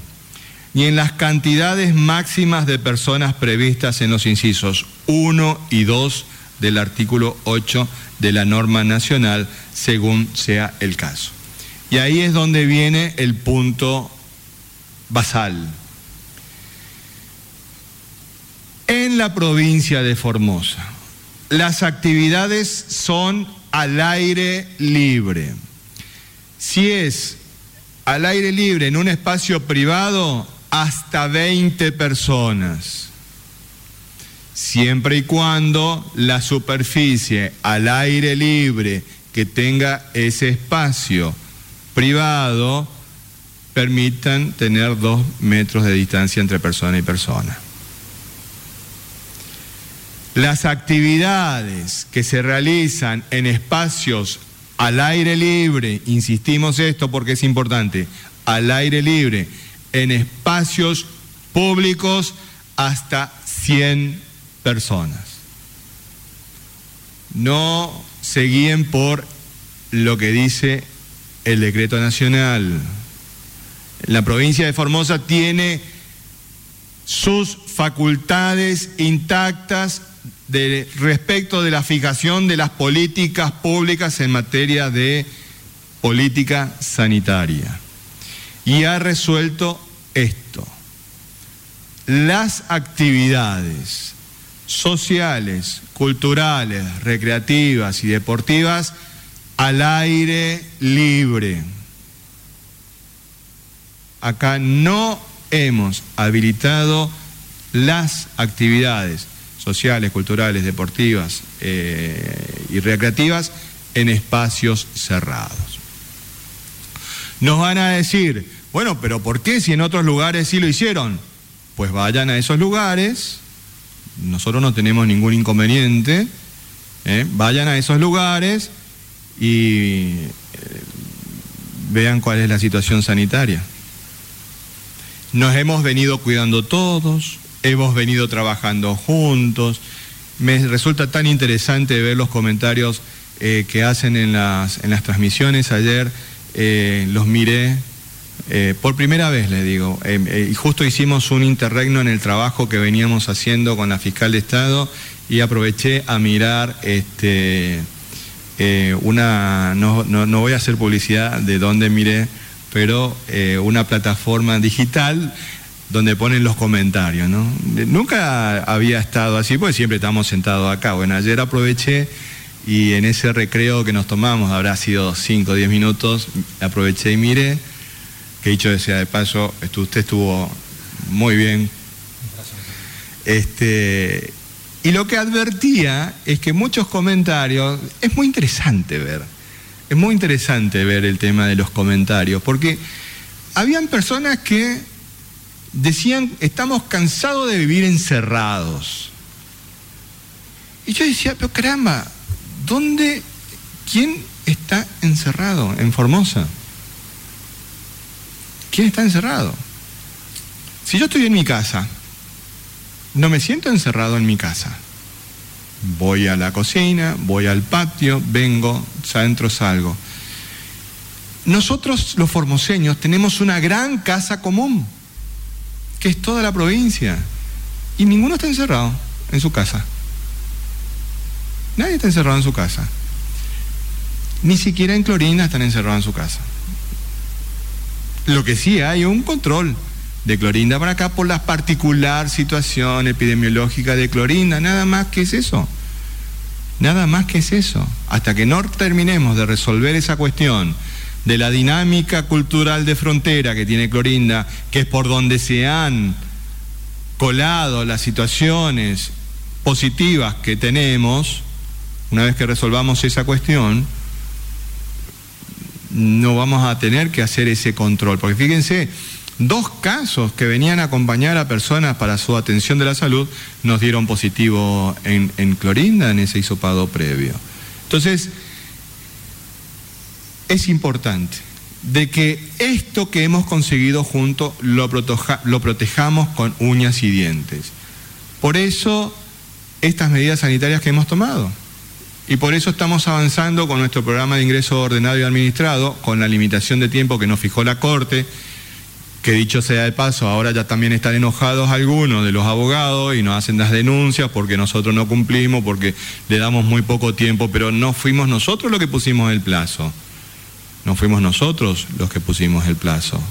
ni en las cantidades máximas de personas previstas en los incisos 1 y 2 del artículo 8 de la norma nacional, según sea el caso. Y ahí es donde viene el punto basal. En la provincia de Formosa, las actividades son al aire libre. Si es al aire libre en un espacio privado, hasta 20 personas. Siempre y cuando la superficie al aire libre que tenga ese espacio privado permitan tener dos metros de distancia entre persona y persona. Las actividades que se realizan en espacios al aire libre, insistimos esto porque es importante, al aire libre, en espacios públicos hasta 100 personas. No se guíen por lo que dice el decreto nacional. La provincia de Formosa tiene sus facultades intactas de, respecto de la fijación de las políticas públicas en materia de política sanitaria. Y ha resuelto esto. Las actividades sociales, culturales, recreativas y deportivas al aire libre. Acá no hemos habilitado las actividades sociales, culturales, deportivas eh, y recreativas en espacios cerrados. Nos van a decir, bueno, pero ¿por qué si en otros lugares sí lo hicieron? Pues vayan a esos lugares, nosotros no tenemos ningún inconveniente, ¿eh? vayan a esos lugares y eh, vean cuál es la situación sanitaria. Nos hemos venido cuidando todos, hemos venido trabajando juntos. Me resulta tan interesante ver los comentarios eh, que hacen en las, en las transmisiones. Ayer eh, los miré eh, por primera vez, le digo. y justo hicimos un interregno en el trabajo que veníamos haciendo con la fiscal de Estado y aproveché a mirar este, una, no, no, voy a hacer publicidad de dónde miré, pero una plataforma digital donde ponen los comentarios, ¿no? Nunca había estado así, porque siempre estamos sentados acá. Bueno, ayer aproveché y en ese recreo que nos tomamos, habrá sido 5 o 10 minutos, aproveché y miré, que dicho sea de paso, usted estuvo muy bien. Este, y lo que advertía es que muchos comentarios, es muy interesante ver, es muy interesante ver el tema de los comentarios, porque habían personas que decían, estamos cansados de vivir encerrados. Y yo decía, pero caramba, ¿dónde, quién está encerrado en Formosa? ¿Quién está encerrado? Si yo estoy en mi casa, no me siento encerrado en mi casa. Voy a la cocina, voy al patio, vengo, adentro salgo. Nosotros los formoseños tenemos una gran casa común que es toda la provincia. Y ninguno está encerrado en su casa. Nadie está encerrado en su casa. Ni siquiera en Clorinda están encerrados en su casa. Lo que sí hay un control de Clorinda para acá por la particular situación epidemiológica de Clorinda, nada más que es eso. Nada más que es eso. Hasta que no terminemos de resolver esa cuestión de la dinámica cultural de frontera que tiene Clorinda, que es por donde se han colado las situaciones positivas que tenemos, una vez que resolvamos esa cuestión, no vamos a tener que hacer ese control. Porque fíjense, dos casos que venían a acompañar a personas para su atención de la salud nos dieron positivo en, Clorinda en ese hisopado previo. Entonces, es importante de que esto que hemos conseguido juntos lo, lo protejamos con uñas y dientes. Por eso estas medidas sanitarias que hemos tomado. Y por eso estamos avanzando con nuestro programa de ingreso ordenado y administrado, con la limitación de tiempo que nos fijó la Corte, que dicho sea de paso, ahora ya también están enojados algunos de los abogados y nos hacen las denuncias porque nosotros no cumplimos, porque le damos muy poco tiempo, pero no fuimos nosotros los que pusimos el plazo, no fuimos nosotros los que pusimos el plazo.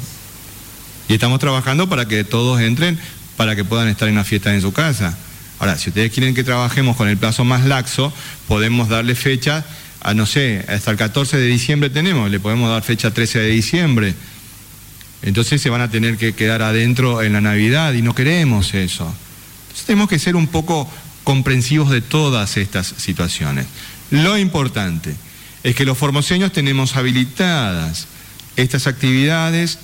Y estamos trabajando para que todos entren, para que puedan estar en la fiesta en su casa. Ahora, si ustedes quieren que trabajemos con el plazo más laxo, podemos darle fecha a, no sé, hasta el 14 de diciembre tenemos, le podemos dar fecha 13 de diciembre entonces se van a tener que quedar adentro en la Navidad y no queremos eso. Entonces tenemos que ser un poco comprensivos de todas estas situaciones. Lo importante es que los formoseños tenemos habilitadas estas actividades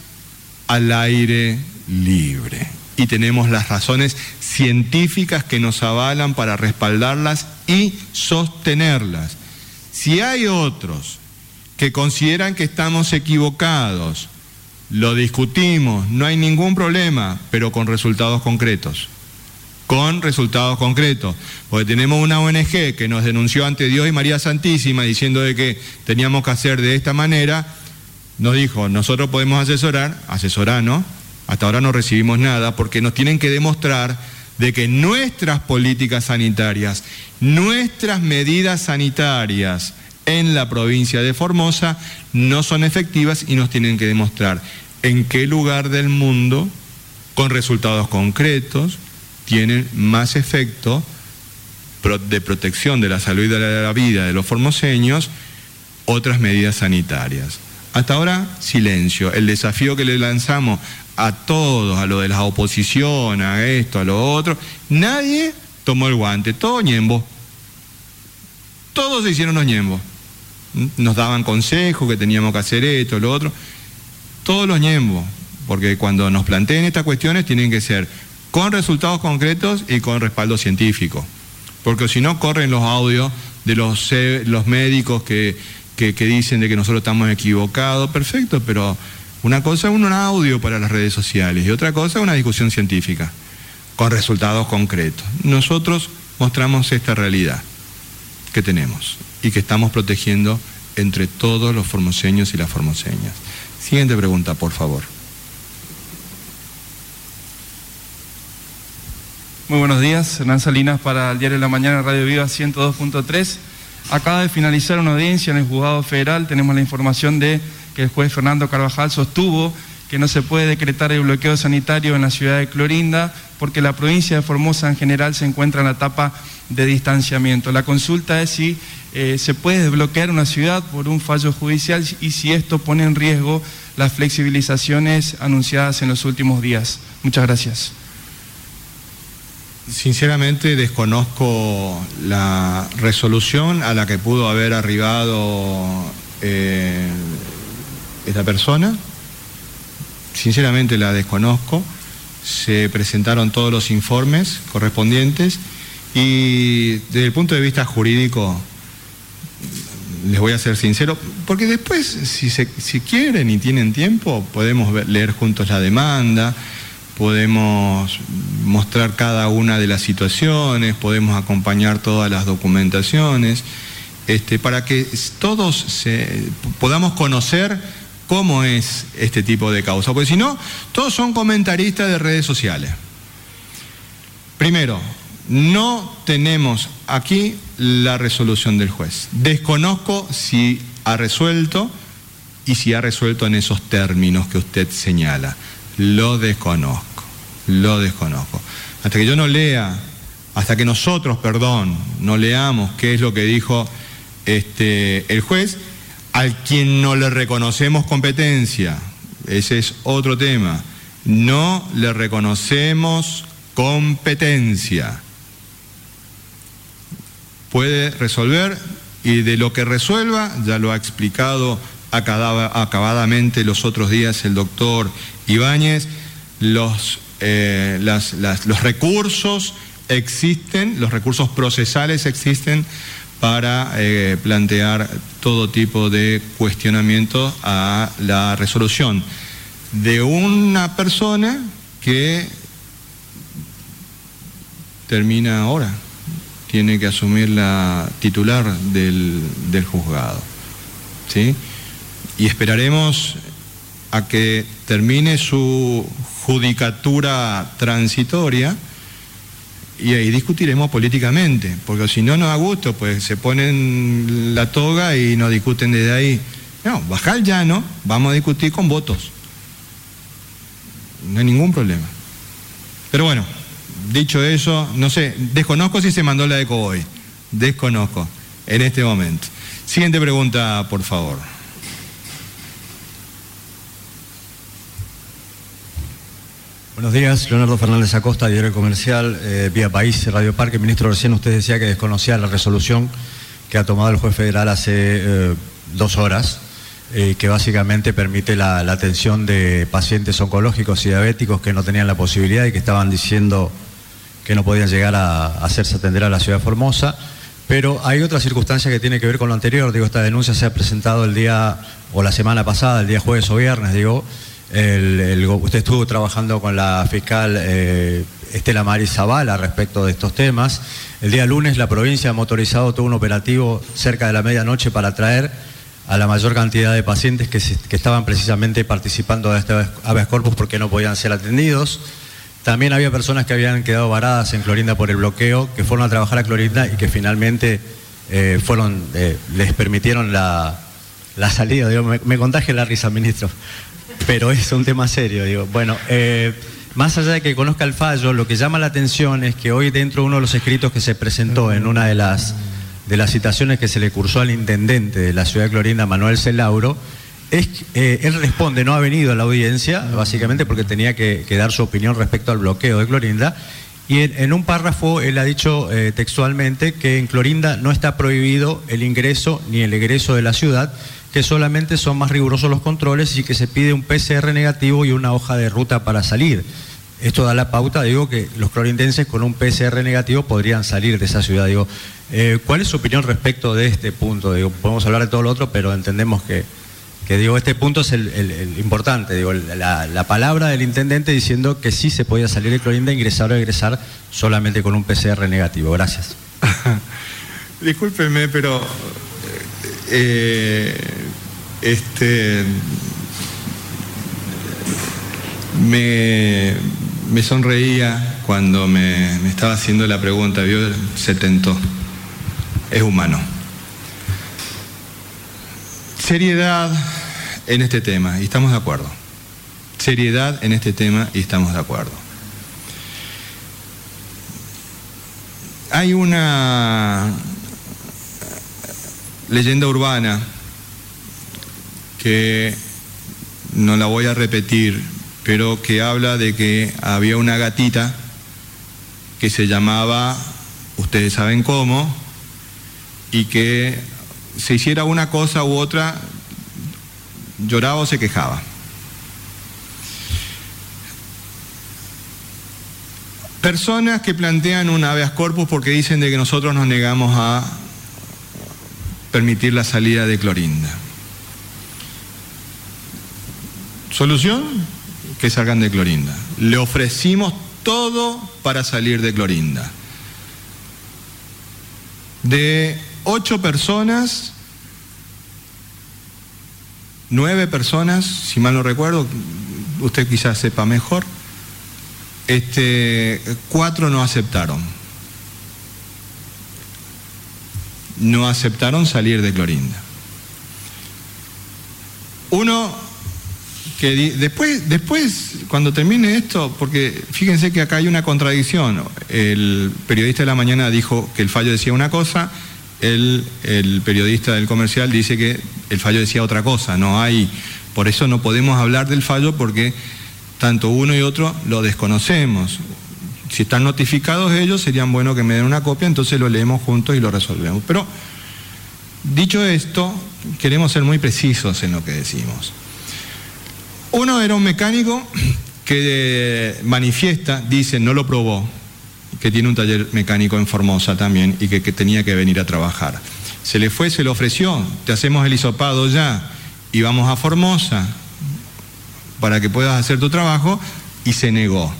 al aire libre y tenemos las razones científicas que nos avalan para respaldarlas y sostenerlas. Si hay otros que consideran que estamos equivocados, lo discutimos, no hay ningún problema, pero con resultados concretos. Con resultados concretos. Porque tenemos una ONG que nos denunció ante Dios y María Santísima diciendo de que teníamos que hacer de esta manera. Nos dijo, nosotros podemos asesorar, asesorar, ¿no? Hasta ahora no recibimos nada porque nos tienen que demostrar de que nuestras políticas sanitarias, nuestras medidas sanitarias, en la provincia de Formosa no son efectivas y nos tienen que demostrar en qué lugar del mundo, con resultados concretos, tienen más efecto de protección de la salud y de la vida de los formoseños otras medidas sanitarias. Hasta ahora, silencio. El desafío que le lanzamos a todos, a lo de la oposición, a esto, a lo otro, nadie tomó el guante, todo ñembo. Todos se hicieron los ñembos nos daban consejos que teníamos que hacer esto, lo otro. Todos los ñembos, porque cuando nos planteen estas cuestiones tienen que ser con resultados concretos y con respaldo científico. Porque si no corren los audios de los, médicos que, que, dicen de que nosotros estamos equivocados, perfecto, pero una cosa es un audio para las redes sociales y otra cosa es una discusión científica, con resultados concretos. Nosotros mostramos esta realidad que tenemos y que estamos protegiendo entre todos los formoseños y las formoseñas. Siguiente pregunta, por favor. Muy buenos días, Hernán Salinas para el Diario de la Mañana, Radio Viva 102.3. Acaba de finalizar una audiencia en el Juzgado Federal. Tenemos la información de que el juez Fernando Carvajal sostuvo que no se puede decretar el bloqueo sanitario en la ciudad de Clorinda porque la provincia de Formosa en general se encuentra en la etapa de distanciamiento. La consulta es si eh, se puede desbloquear una ciudad por un fallo judicial y si esto pone en riesgo las flexibilizaciones anunciadas en los últimos días. Muchas gracias. Sinceramente desconozco la resolución a la que pudo haber arribado eh, esta persona. Sinceramente la desconozco. Se presentaron todos los informes correspondientes y desde el punto de vista jurídico les voy a ser sincero, porque después, si, si quieren y tienen tiempo, podemos leer juntos la demanda, podemos mostrar cada una de las situaciones, podemos acompañar todas las documentaciones, este, para que todos podamos conocer cómo es este tipo de causa, porque si no, todos son comentaristas de redes sociales. Primero, no tenemos aquí la resolución del juez. Desconozco si ha resuelto y si ha resuelto en esos términos que usted señala. Lo desconozco, lo desconozco. Hasta que yo no lea, hasta que nosotros, perdón, no leamos qué es lo que dijo este, el juez, al quien no le reconocemos competencia, ese es otro tema, no le reconocemos competencia puede resolver y de lo que resuelva, ya lo ha explicado acabadamente los otros días el doctor Ibáñez, los, eh, los recursos existen, los recursos procesales existen para eh, plantear todo tipo de cuestionamiento a la resolución de una persona que termina ahora tiene que asumir la titular del, juzgado. ¿sí? Y esperaremos a que termine su judicatura transitoria y ahí discutiremos políticamente, porque si no nos da gusto, pues se ponen la toga y nos discuten desde ahí. No, bajar ya no, vamos a discutir con votos. No hay ningún problema. Pero bueno, dicho eso, no sé, desconozco si se mandó la de hoy. Desconozco en este momento. Siguiente pregunta, por favor. Buenos días, Leonardo Fernández Acosta, diario comercial, eh, Vía País, Radio Parque. Ministro, recién usted decía que desconocía la resolución que ha tomado el juez federal hace eh, dos horas, eh, que básicamente permite la, atención de pacientes oncológicos y diabéticos que no tenían la posibilidad y que estaban diciendo que no podían llegar a, hacerse atender a la ciudad de Formosa. Pero hay otra circunstancia que tiene que ver con lo anterior. Digo, esta denuncia se ha presentado el día o la semana pasada, el día jueves o viernes, digo usted estuvo trabajando con la fiscal eh, Estela Mari Zavala respecto de estos temas. El día lunes la provincia ha motorizado todo un operativo cerca de la medianoche para traer a la mayor cantidad de pacientes que, estaban precisamente participando de este habeas corpus porque no podían ser atendidos. También había personas que habían quedado varadas en Clorinda por el bloqueo, que fueron a trabajar a Clorinda y que finalmente eh, fueron, eh, les permitieron la, salida. me, me contagia la risa, ministro pero es un tema serio. Digo. Bueno, eh, más allá de que conozca el fallo, lo que llama la atención es que hoy dentro de uno de los escritos que se presentó en una de las, de las citaciones que se le cursó al intendente de la ciudad de Clorinda, Manuel Celauro, es, eh, él responde, no ha venido a la audiencia, básicamente porque tenía que, dar su opinión respecto al bloqueo de Clorinda, y en, un párrafo él ha dicho eh, textualmente que en Clorinda no está prohibido el ingreso ni el egreso de la ciudad, que solamente son más rigurosos los controles y que se pide un PCR negativo y una hoja de ruta para salir. Esto da la pauta, digo, que los clorindenses con un PCR negativo podrían salir de esa ciudad. Digo, eh, ¿cuál es su opinión respecto de este punto? Digo, podemos hablar de todo lo otro, pero entendemos que, que digo, este punto es el, importante. Digo, la, palabra del intendente diciendo que sí se podía salir de Clorinda, ingresar o egresar solamente con un PCR negativo. Gracias. Discúlpeme, pero eh, este, me, sonreía cuando me, estaba haciendo la pregunta, vio, se tentó. Es humano. Seriedad en este tema, y estamos de acuerdo. Seriedad en este tema, y estamos de acuerdo. Hay una leyenda urbana que no la voy a repetir, pero que habla de que había una gatita que se llamaba, ustedes saben cómo, y que se hiciera una cosa u otra, lloraba o se quejaba. Personas que plantean un habeas corpus porque dicen de que nosotros nos negamos a permitir la salida de Clorinda. Solución, que salgan de Clorinda. Le ofrecimos todo para salir de Clorinda. De ocho personas, nueve personas, si mal no recuerdo, usted quizás sepa mejor, este, cuatro no aceptaron. No aceptaron salir de Clorinda. Uno que después, después, cuando termine esto, porque fíjense que acá hay una contradicción. El periodista de la mañana dijo que el fallo decía una cosa, el, el periodista del comercial dice que el fallo decía otra cosa. No hay, por eso no podemos hablar del fallo porque tanto uno y otro lo desconocemos. Si están notificados ellos, serían bueno que me den una copia, entonces lo leemos juntos y lo resolvemos. Pero, dicho esto, queremos ser muy precisos en lo que decimos. Uno era un mecánico que manifiesta, dice, no lo probó, que tiene un taller mecánico en Formosa también y que, que tenía que venir a trabajar. Se le fue, se le ofreció, te hacemos el hisopado ya y vamos a Formosa para que puedas hacer tu trabajo y se negó.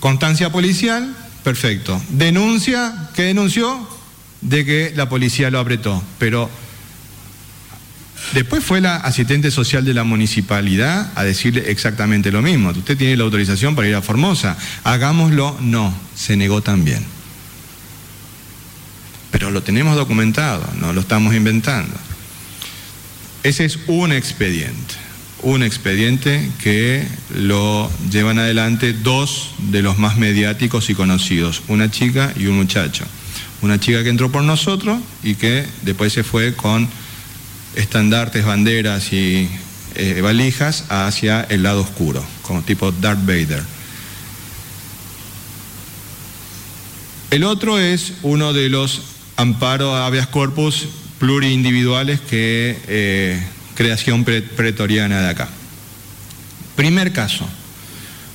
Constancia policial, perfecto. Denuncia, ¿qué denunció? De que la policía lo apretó. Pero Después fue la asistente social de la municipalidad a decirle exactamente lo mismo. Usted tiene la autorización para ir a Formosa. Hagámoslo. No, se negó también. Pero lo tenemos documentado, no lo estamos inventando. Ese es un expediente. Un expediente que lo llevan adelante dos de los más mediáticos y conocidos, una chica y un muchacho. Una chica que entró por nosotros y que después se fue con estandartes, banderas y eh, valijas hacia el lado oscuro, como tipo Darth Vader. El otro es uno de los amparos habeas corpus pluriindividuales que eh, creación pretoriana de acá. Primer caso,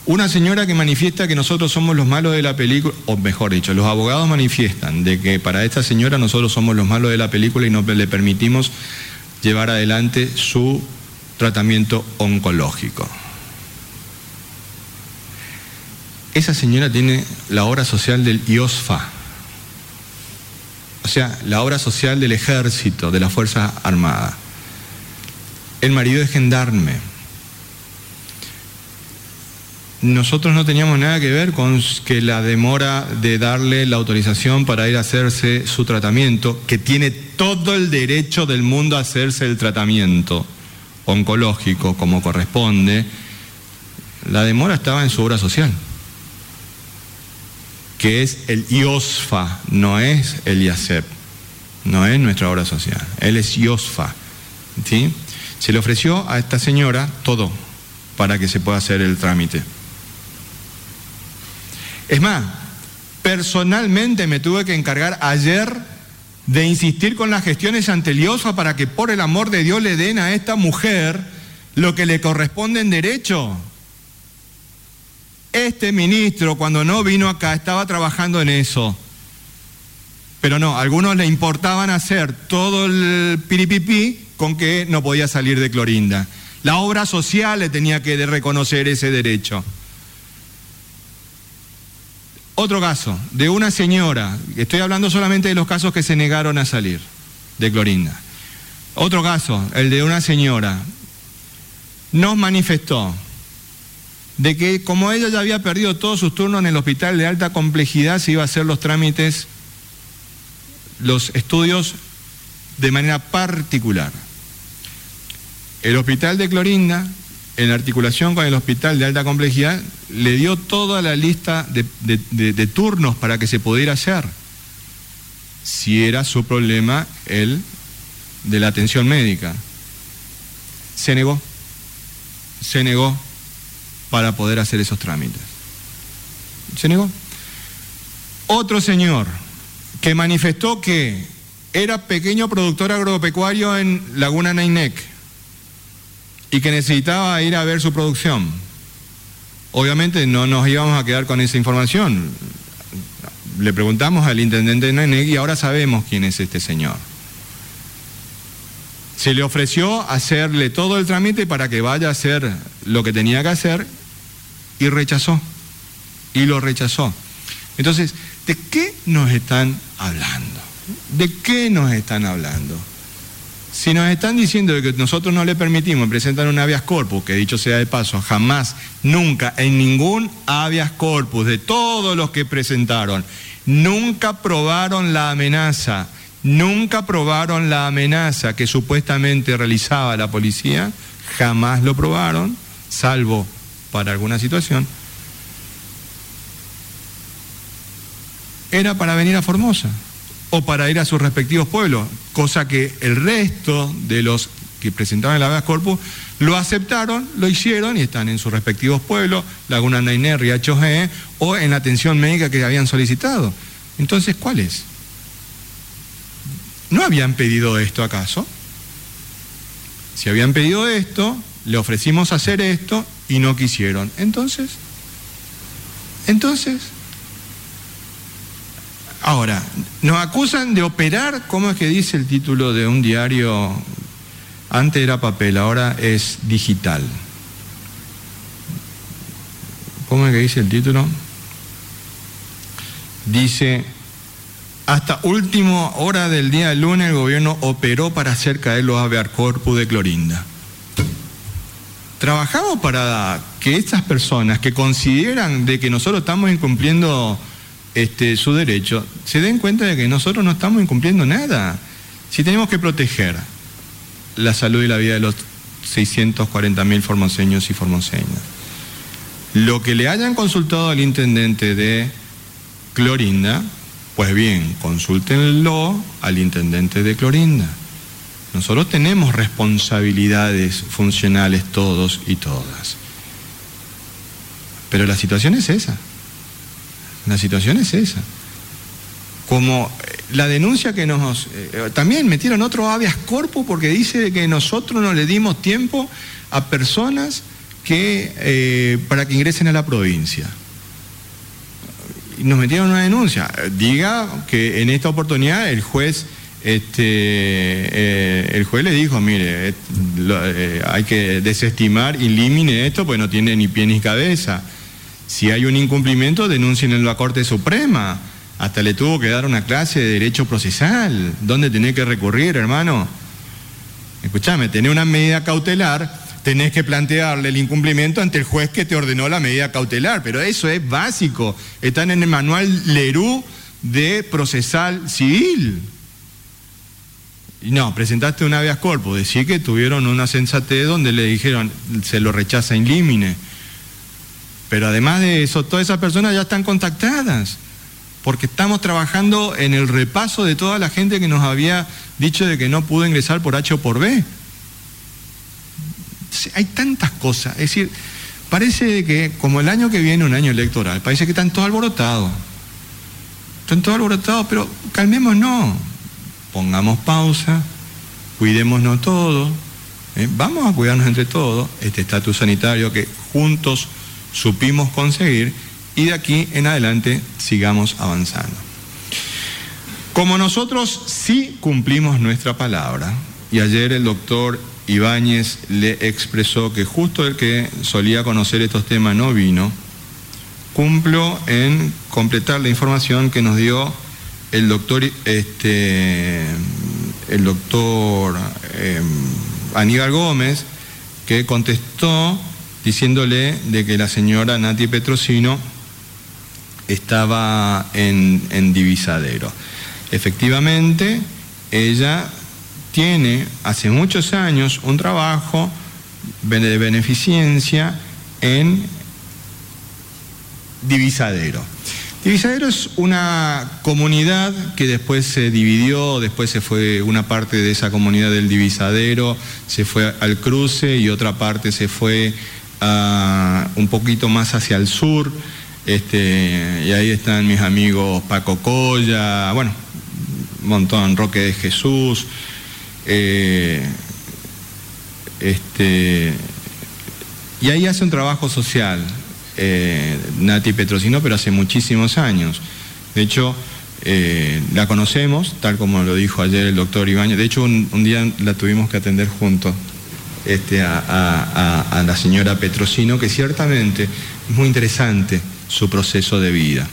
una señora que manifiesta que nosotros somos los malos de la película, o mejor dicho, los abogados manifiestan de que para esta señora nosotros somos los malos de la película y no le permitimos llevar adelante su tratamiento oncológico. Esa señora tiene la obra social del IOSFA, o sea, la obra social del ejército, de la Fuerza Armada. El marido es gendarme. Nosotros no teníamos nada que ver con que la demora de darle la autorización para ir a hacerse su tratamiento, que tiene todo el derecho del mundo a hacerse el tratamiento oncológico como corresponde, la demora estaba en su obra social, que es el IOSFA, no es el IACEP, no es nuestra obra social, él es IOSFA. ¿sí? Se le ofreció a esta señora todo para que se pueda hacer el trámite. Es más, personalmente me tuve que encargar ayer de insistir con las gestiones ante para que por el amor de Dios le den a esta mujer lo que le corresponde en derecho. Este ministro cuando no vino acá estaba trabajando en eso. Pero no, a algunos le importaban hacer todo el piripipí con que no podía salir de Clorinda. La obra social le tenía que reconocer ese derecho. Otro caso, de una señora, estoy hablando solamente de los casos que se negaron a salir de Clorinda. Otro caso, el de una señora, nos manifestó de que como ella ya había perdido todos sus turnos en el hospital de alta complejidad, se iba a hacer los trámites, los estudios de manera particular. El hospital de Clorinda en articulación con el hospital de alta complejidad, le dio toda la lista de, turnos para que se pudiera hacer. Si era su problema el de la atención médica. Se negó. Se negó para poder hacer esos trámites. Se negó. Otro señor que manifestó que era pequeño productor agropecuario en Laguna Nainec y que necesitaba ir a ver su producción. Obviamente no nos íbamos a quedar con esa información. Le preguntamos al intendente de Neneg y ahora sabemos quién es este señor. Se le ofreció hacerle todo el trámite para que vaya a hacer lo que tenía que hacer y rechazó. Y lo rechazó. Entonces, ¿de qué nos están hablando? ¿De qué nos están hablando? Si nos están diciendo que nosotros no le permitimos presentar un habeas corpus, que dicho sea de paso, jamás, nunca, en ningún habeas corpus de todos los que presentaron, nunca probaron la amenaza, nunca probaron la amenaza que supuestamente realizaba la policía, jamás lo probaron, salvo para alguna situación, era para venir a Formosa o para ir a sus respectivos pueblos, cosa que el resto de los que presentaban el habeas corpus lo aceptaron, lo hicieron y están en sus respectivos pueblos, Laguna Nainer, Riacho G, o en la atención médica que habían solicitado. Entonces, ¿cuál es? ¿No habían pedido esto acaso? Si habían pedido esto, le ofrecimos hacer esto y no quisieron. Entonces, entonces, Ahora, nos acusan de operar, ¿cómo es que dice el título de un diario? Antes era papel, ahora es digital. ¿Cómo es que dice el título? Dice, Hasta última hora del día del lunes el gobierno operó para hacer caer los habeas corpus de Clorinda. Trabajamos para que estas personas que consideran de que nosotros estamos incumpliendo este, su derecho, se den cuenta de que nosotros no estamos incumpliendo nada. Si tenemos que proteger la salud y la vida de los 640 mil formoseños y formoseñas, lo que le hayan consultado al intendente de Clorinda, pues bien, consúltenlo al intendente de Clorinda. Nosotros tenemos responsabilidades funcionales todos y todas. Pero la situación es esa. La situación es esa. Como eh, la denuncia que nos... Eh, también metieron otro habeas corpus porque dice que nosotros no le dimos tiempo a personas que, eh, para que ingresen a la provincia. Y nos metieron una denuncia. Diga que en esta oportunidad el juez este, eh, el juez le dijo, mire, eh, eh, hay que desestimar, elimine esto, pues no tiene ni pie ni cabeza. Si hay un incumplimiento, denuncien en la Corte Suprema. Hasta le tuvo que dar una clase de derecho procesal. ¿Dónde tenés que recurrir, hermano? Escúchame, tenés una medida cautelar, tenés que plantearle el incumplimiento ante el juez que te ordenó la medida cautelar, pero eso es básico. Están en el manual Lerú de procesal civil. Y no, presentaste un habeas corpus, decir que tuvieron una sensatez donde le dijeron se lo rechaza in limine. Pero además de eso, todas esas personas ya están contactadas, porque estamos trabajando en el repaso de toda la gente que nos había dicho de que no pudo ingresar por H o por B. Hay tantas cosas, es decir, parece que como el año que viene, un año electoral, parece que están todos alborotados. Están todos alborotados, pero calmémonos pongamos pausa, cuidémonos todos, ¿eh? vamos a cuidarnos entre todos, este estatus sanitario que juntos supimos conseguir y de aquí en adelante sigamos avanzando. Como nosotros sí cumplimos nuestra palabra, y ayer el doctor Ibáñez le expresó que justo el que solía conocer estos temas no vino, cumplo en completar la información que nos dio el doctor, este, el doctor em, Aníbal Gómez, que contestó diciéndole de que la señora Nati Petrosino estaba en, en divisadero. Efectivamente, ella tiene hace muchos años un trabajo de beneficencia en divisadero. Divisadero es una comunidad que después se dividió, después se fue una parte de esa comunidad del Divisadero, se fue al cruce y otra parte se fue un poquito más hacia el sur. Este, y ahí están mis amigos Paco Colla, bueno, un montón, Roque de Jesús. Eh, este, y ahí hace un trabajo social, eh, Nati Petrosino, pero hace muchísimos años. De hecho, eh, la conocemos, tal como lo dijo ayer el doctor Ibañez. De hecho, un, día la tuvimos que atender juntos este, a, la señora Petrosino, que ciertamente es muy interesante su proceso de vida.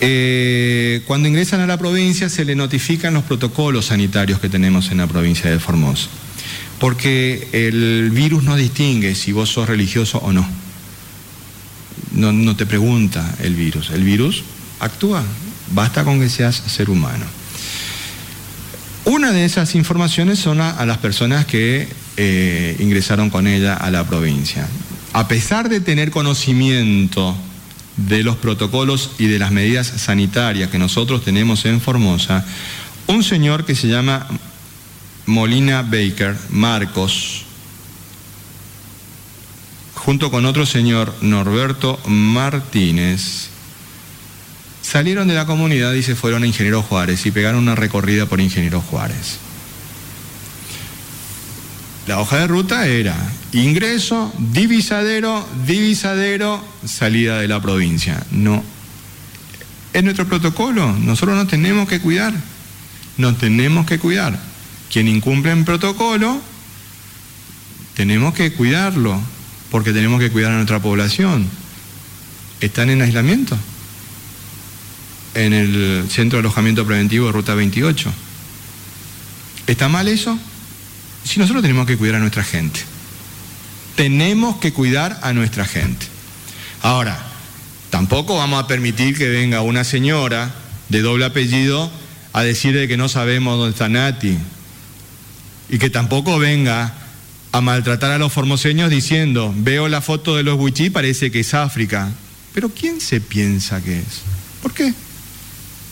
Eh, cuando ingresan a la provincia se le notifican los protocolos sanitarios que tenemos en la provincia de Formosa, porque el virus no distingue si vos sos religioso o no no, te pregunta el virus. El virus actúa. Basta con que seas ser humano. Una de esas informaciones son a, las personas que eh, ingresaron con ella a la provincia. A pesar de tener conocimiento de los protocolos y de las medidas sanitarias que nosotros tenemos en Formosa, un señor que se llama Molina Baker, Marcos, junto con otro señor, Norberto Martínez, salieron de la comunidad y se fueron a Ingeniero Juárez y pegaron una recorrida por Ingeniero Juárez. La hoja de ruta era ingreso, divisadero, divisadero, salida de la provincia. No. Es nuestro protocolo. Nosotros nos tenemos que cuidar. Nos tenemos que cuidar. Quien incumple el protocolo, tenemos que cuidarlo porque tenemos que cuidar a nuestra población. ¿Están en aislamiento? en el centro de alojamiento preventivo de Ruta 28. ¿Está mal eso? Si nosotros tenemos que cuidar a nuestra gente. Tenemos que cuidar a nuestra gente. Ahora, tampoco vamos a permitir que venga una señora de doble apellido a decirle que no sabemos dónde está Nati. Y que tampoco venga a maltratar a los formoseños diciendo, veo la foto de los Wichí, parece que es África. Pero ¿quién se piensa que es? ¿Por qué?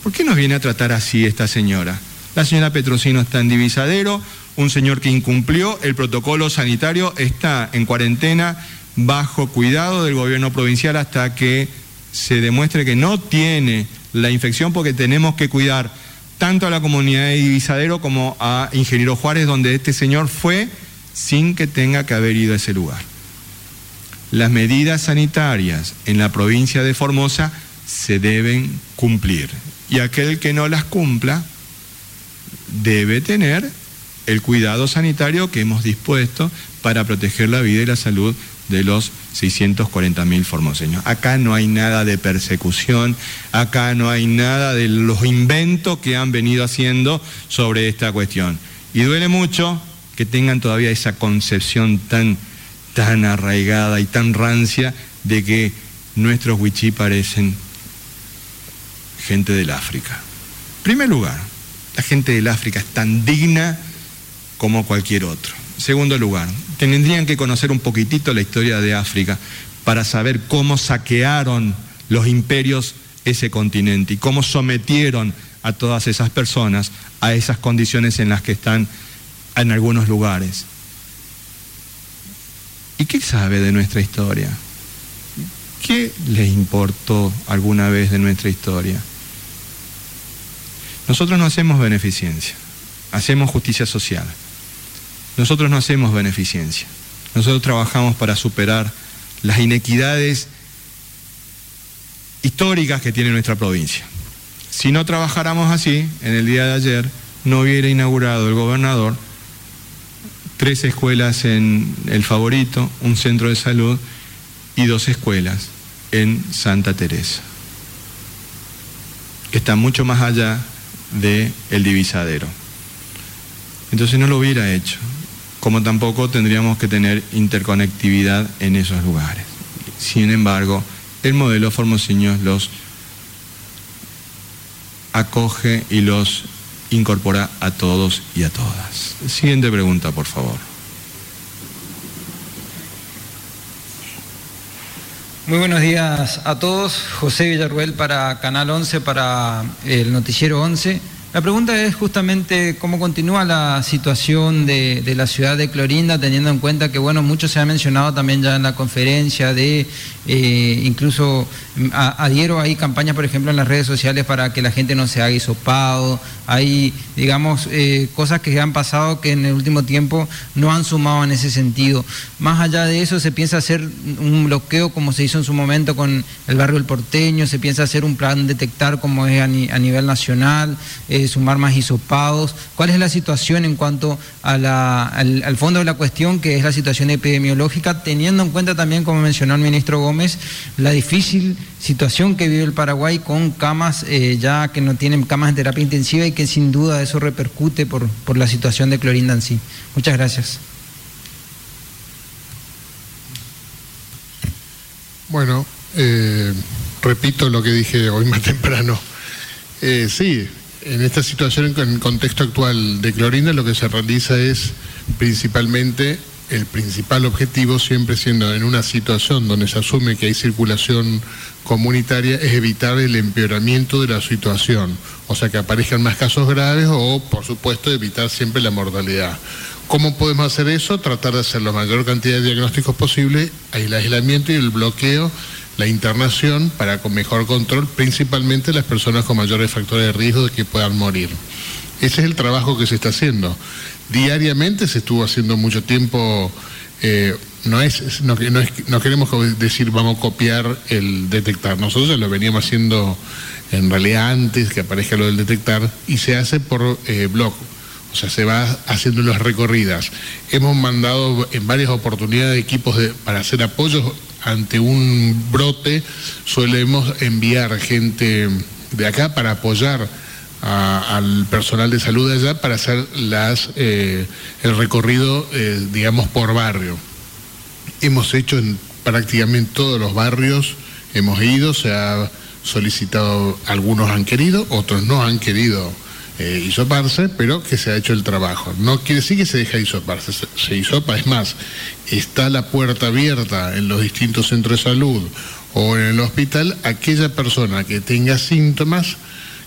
¿Por qué nos viene a tratar así esta señora? La señora Petrosino está en divisadero, un señor que incumplió el protocolo sanitario está en cuarentena bajo cuidado del gobierno provincial hasta que se demuestre que no tiene la infección porque tenemos que cuidar tanto a la comunidad de Divisadero como a Ingeniero Juárez, donde este señor fue sin que tenga que haber ido a ese lugar. Las medidas sanitarias en la provincia de Formosa se deben cumplir y aquel que no las cumpla debe tener el cuidado sanitario que hemos dispuesto para proteger la vida y la salud de los 640 mil formoseños. Acá no hay nada de persecución, acá no hay nada de los inventos que han venido haciendo sobre esta cuestión. Y duele mucho que tengan todavía esa concepción tan, tan arraigada y tan rancia de que nuestros wichí parecen gente del África. En primer lugar, la gente del África es tan digna como cualquier otro. Segundo lugar, tendrían que conocer un poquitito la historia de África para saber cómo saquearon los imperios ese continente y cómo sometieron a todas esas personas a esas condiciones en las que están en algunos lugares. ¿Y qué sabe de nuestra historia? ¿Qué les importó alguna vez de nuestra historia? Nosotros no hacemos beneficencia, hacemos justicia social. Nosotros no hacemos beneficencia. Nosotros trabajamos para superar las inequidades históricas que tiene nuestra provincia. Si no trabajáramos así, en el día de ayer no hubiera inaugurado el gobernador tres escuelas en El Favorito, un centro de salud y dos escuelas en Santa Teresa, que está mucho más allá del el divisadero. Entonces no lo hubiera hecho, como tampoco tendríamos que tener interconectividad en esos lugares. Sin embargo, el modelo formoseño los acoge y los incorpora a todos y a todas. Siguiente pregunta, por favor. Muy buenos días a todos. José Villarruel para Canal 11, para el Noticiero 11. La pregunta es justamente cómo continúa la situación de, la ciudad de Clorinda, teniendo en cuenta que, bueno, mucho se ha mencionado también ya en la conferencia de, eh, incluso adhiero, hay campañas, por ejemplo, en las redes sociales para que la gente no se haga hisopado, hay, digamos, eh, cosas que han pasado que en el último tiempo no han sumado en ese sentido. Más allá de eso, se piensa hacer un bloqueo como se hizo en su momento con el barrio El Porteño, se piensa hacer un plan detectar como es a, nivel nacional. Eh, sumar más hisopados. ¿Cuál es la situación en cuanto al, al, fondo de la cuestión, que es la situación epidemiológica, teniendo en cuenta también, como mencionó el ministro Gómez, la difícil situación que vive el Paraguay con camas eh, ya que no tienen camas de terapia intensiva y que sin duda eso repercute por, por la situación de Clorinda en sí? Muchas gracias. Bueno, eh, repito lo que dije hoy más temprano. Eh, sí, en esta situación, en el contexto actual de Clorinda, lo que se realiza es principalmente el principal objetivo, siempre siendo en una situación donde se asume que hay circulación comunitaria, es evitar el empeoramiento de la situación, o sea, que aparezcan más casos graves o, por supuesto, evitar siempre la mortalidad. ¿Cómo podemos hacer eso? Tratar de hacer la mayor cantidad de diagnósticos posible, el aislamiento y el bloqueo la internación para con mejor control, principalmente las personas con mayores factores de riesgo de que puedan morir. Ese es el trabajo que se está haciendo. Diariamente se estuvo haciendo mucho tiempo, eh, no, es, no, no, queremos decir vamos a copiar el detectar, nosotros lo veníamos haciendo en realidad antes que aparezca lo del detectar y se hace por eh, blog. O sea, se va haciendo las recorridas. Hemos mandado en varias oportunidades equipos para hacer apoyos ante un brote solemos enviar gente de acá para apoyar al personal de salud allá para hacer las, eh, el recorrido, eh, digamos, por barrio. Hemos hecho en prácticamente todos los barrios, hemos ido, se ha solicitado, algunos han querido, otros no han querido eh, hisoparse, pero que se ha hecho el trabajo. No quiere decir que se deja hisoparse, se, se hisopa, es más, está la puerta abierta en los distintos centros de salud o en el hospital, aquella persona que tenga síntomas,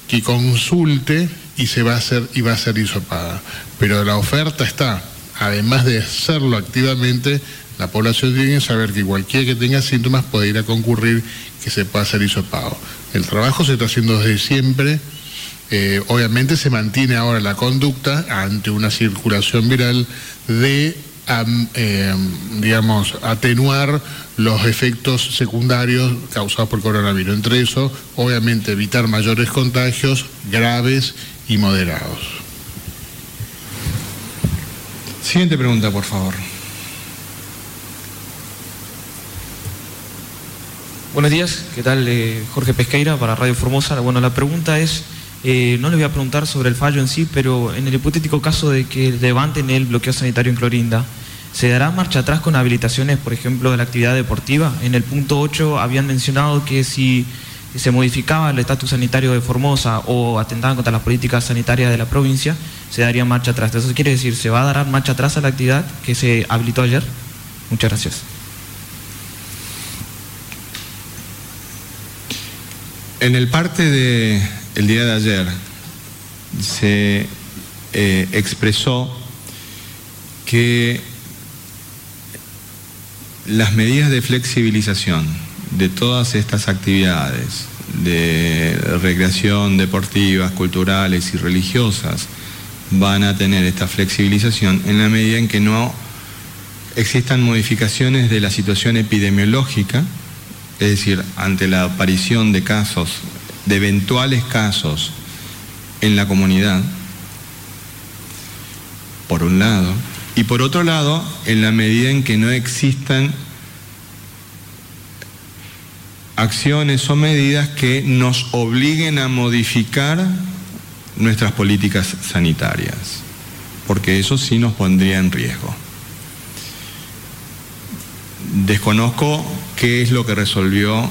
que consulte y se va a hacer y va a ser hisopada. Pero la oferta está, además de hacerlo activamente, la población tiene que saber que cualquiera que tenga síntomas puede ir a concurrir que se pueda hacer hisopado. El trabajo se está haciendo desde siempre. Eh, obviamente se mantiene ahora la conducta ante una circulación viral de eh, digamos, atenuar los efectos secundarios causados por coronavirus. Entre eso, obviamente, evitar mayores contagios graves y moderados. Siguiente pregunta, por favor. Buenos días, ¿qué tal? Eh, Jorge Pesqueira para Radio Formosa. Bueno, la pregunta es, eh, no le voy a preguntar sobre el fallo en sí, pero en el hipotético caso de que levanten el bloqueo sanitario en Clorinda, ¿se dará marcha atrás con habilitaciones, por ejemplo, de la actividad deportiva? En el punto 8 habían mencionado que si se modificaba el estatus sanitario de Formosa o atentaban contra las políticas sanitarias de la provincia, se daría marcha atrás. Eso quiere decir, ¿se va a dar marcha atrás a la actividad que se habilitó ayer? Muchas gracias. En el parte del día de ayer se eh, expresó que las medidas de flexibilización de todas estas actividades de recreación deportivas, culturales y religiosas van a tener esta flexibilización en la medida en que no existan modificaciones de la situación epidemiológica es decir, ante la aparición de casos, de eventuales casos en la comunidad, por un lado, y por otro lado, en la medida en que no existan acciones o medidas que nos obliguen a modificar nuestras políticas sanitarias, porque eso sí nos pondría en riesgo. Desconozco qué es lo que resolvió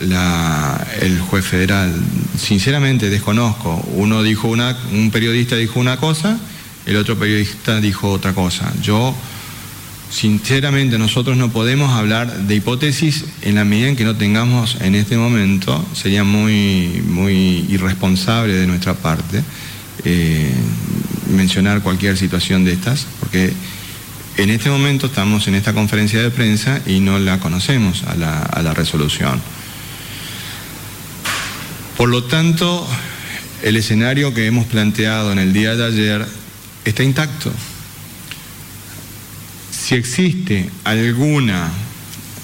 el juez federal. Sinceramente desconozco. Uno dijo una, un periodista dijo una cosa, el otro periodista dijo otra cosa. Yo, sinceramente, nosotros no podemos hablar de hipótesis en la medida en que no tengamos en este momento, sería muy, muy irresponsable de nuestra parte eh, mencionar cualquier situación de estas, porque en este momento estamos en esta conferencia de prensa y no la conocemos a la, resolución. Por lo tanto, el escenario que hemos planteado en el día de ayer está intacto. Si existe alguna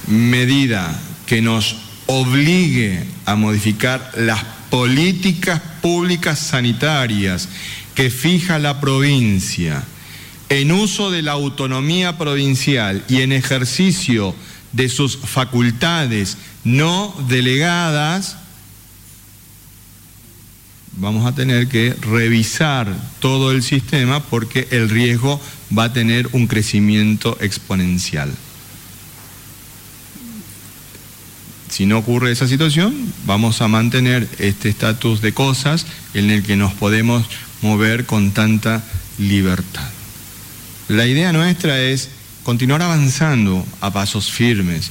medida que nos obligue a modificar las políticas públicas sanitarias que fija la provincia, en uso de la autonomía provincial y en ejercicio de sus facultades no delegadas, vamos a tener que revisar todo el sistema porque el riesgo va a tener un crecimiento exponencial. Si no ocurre esa situación, vamos a mantener este estatus de cosas en el que nos podemos mover con tanta libertad. La idea nuestra es continuar avanzando a pasos firmes.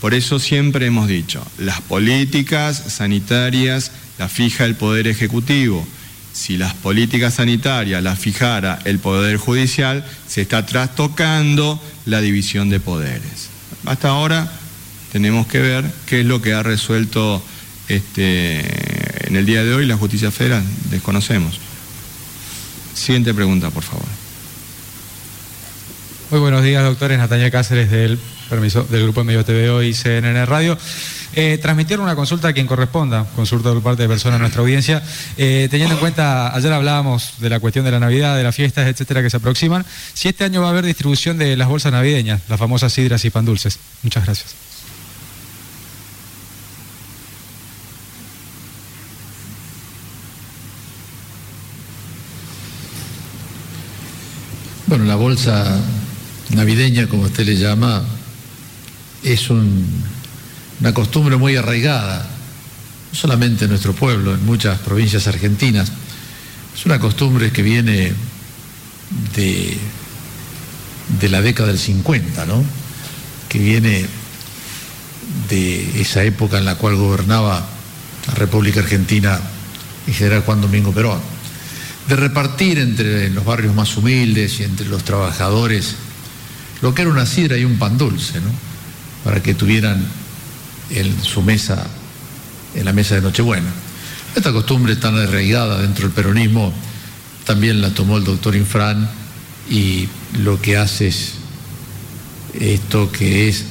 Por eso siempre hemos dicho, las políticas sanitarias las fija el Poder Ejecutivo. Si las políticas sanitarias las fijara el Poder Judicial, se está trastocando la división de poderes. Hasta ahora tenemos que ver qué es lo que ha resuelto este, en el día de hoy la justicia federal. Desconocemos. Siguiente pregunta, por favor. Muy buenos días, doctores. Natalia Cáceres del, permiso, del Grupo de Medios y CNN Radio. Eh, transmitir una consulta a quien corresponda, consulta por parte de personas de nuestra audiencia, eh, teniendo en cuenta, ayer hablábamos de la cuestión de la Navidad, de las fiestas, etcétera, que se aproximan, si este año va a haber distribución de las bolsas navideñas, las famosas sidras y pan dulces. Muchas gracias. Bueno, la bolsa navideña, como usted le llama, es un- una costumbre muy arraigada, no solamente en nuestro pueblo, en muchas provincias argentinas. Es una costumbre que viene de, de la década del 50, ¿no? Que viene de esa época en la cual gobernaba la República Argentina el general Juan Domingo Perón, de repartir entre los barrios más humildes y entre los trabajadores lo que era una sidra y un pan dulce, ¿no? Para que tuvieran en su mesa, en la mesa de Nochebuena. Esta costumbre tan arraigada dentro del peronismo también la tomó el doctor Infran y lo que hace es esto que es,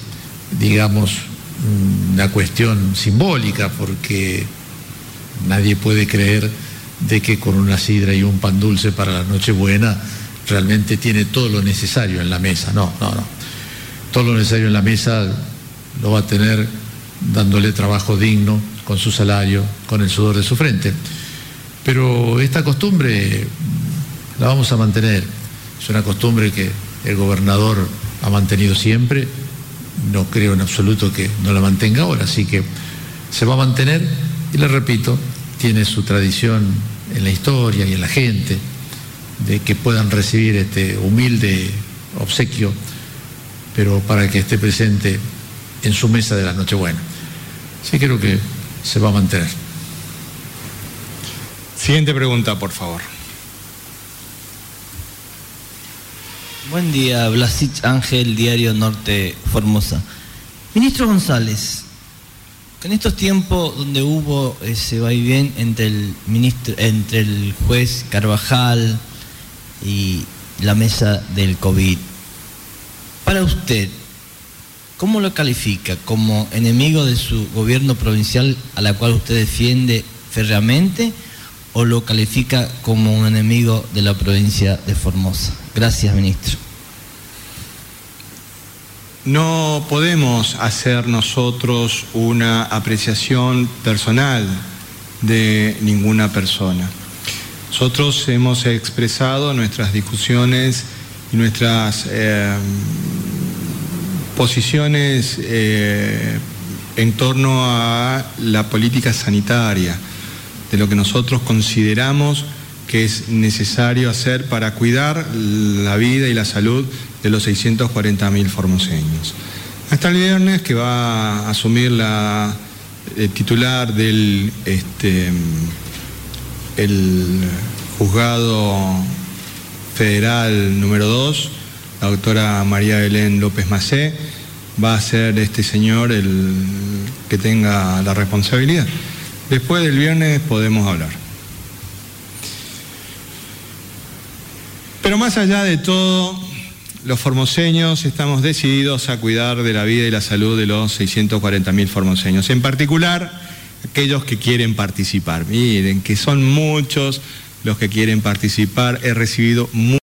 digamos, una cuestión simbólica, porque nadie puede creer de que con una sidra y un pan dulce para la Nochebuena realmente tiene todo lo necesario en la mesa. No, no, no. Todo lo necesario en la mesa lo va a tener dándole trabajo digno, con su salario, con el sudor de su frente. Pero esta costumbre la vamos a mantener. Es una costumbre que el gobernador ha mantenido siempre. No creo en absoluto que no la mantenga ahora, así que se va a mantener y le repito, tiene su tradición en la historia y en la gente de que puedan recibir este humilde obsequio, pero para que esté presente en su mesa de la Nochebuena. Sí creo que se va a mantener. Siguiente pregunta, por favor. Buen día, Blasich Ángel, Diario Norte Formosa. Ministro González, en estos tiempos donde hubo ese vaivén entre el ministro, entre el juez Carvajal y la mesa del COVID, para usted, ¿cómo lo califica? ¿Como enemigo de su gobierno provincial a la cual usted defiende férreamente o lo califica como un enemigo de la provincia de Formosa? Gracias, ministro. No podemos hacer nosotros una apreciación personal de ninguna persona. Nosotros hemos expresado nuestras discusiones y nuestras eh, posiciones eh, en torno a la política sanitaria, de lo que nosotros consideramos que es necesario hacer para cuidar la vida y la salud de los 640.000 formoseños. Hasta el viernes que va a asumir la el titular del este, el juzgado federal número 2, la doctora María Belén López Macé, va a ser este señor el que tenga la responsabilidad. Después del viernes podemos hablar. Pero más allá de todo, los formoseños estamos decididos a cuidar de la vida y la salud de los 640.000 formoseños, en particular aquellos que quieren participar. Miren, que son muchos los que quieren participar. He recibido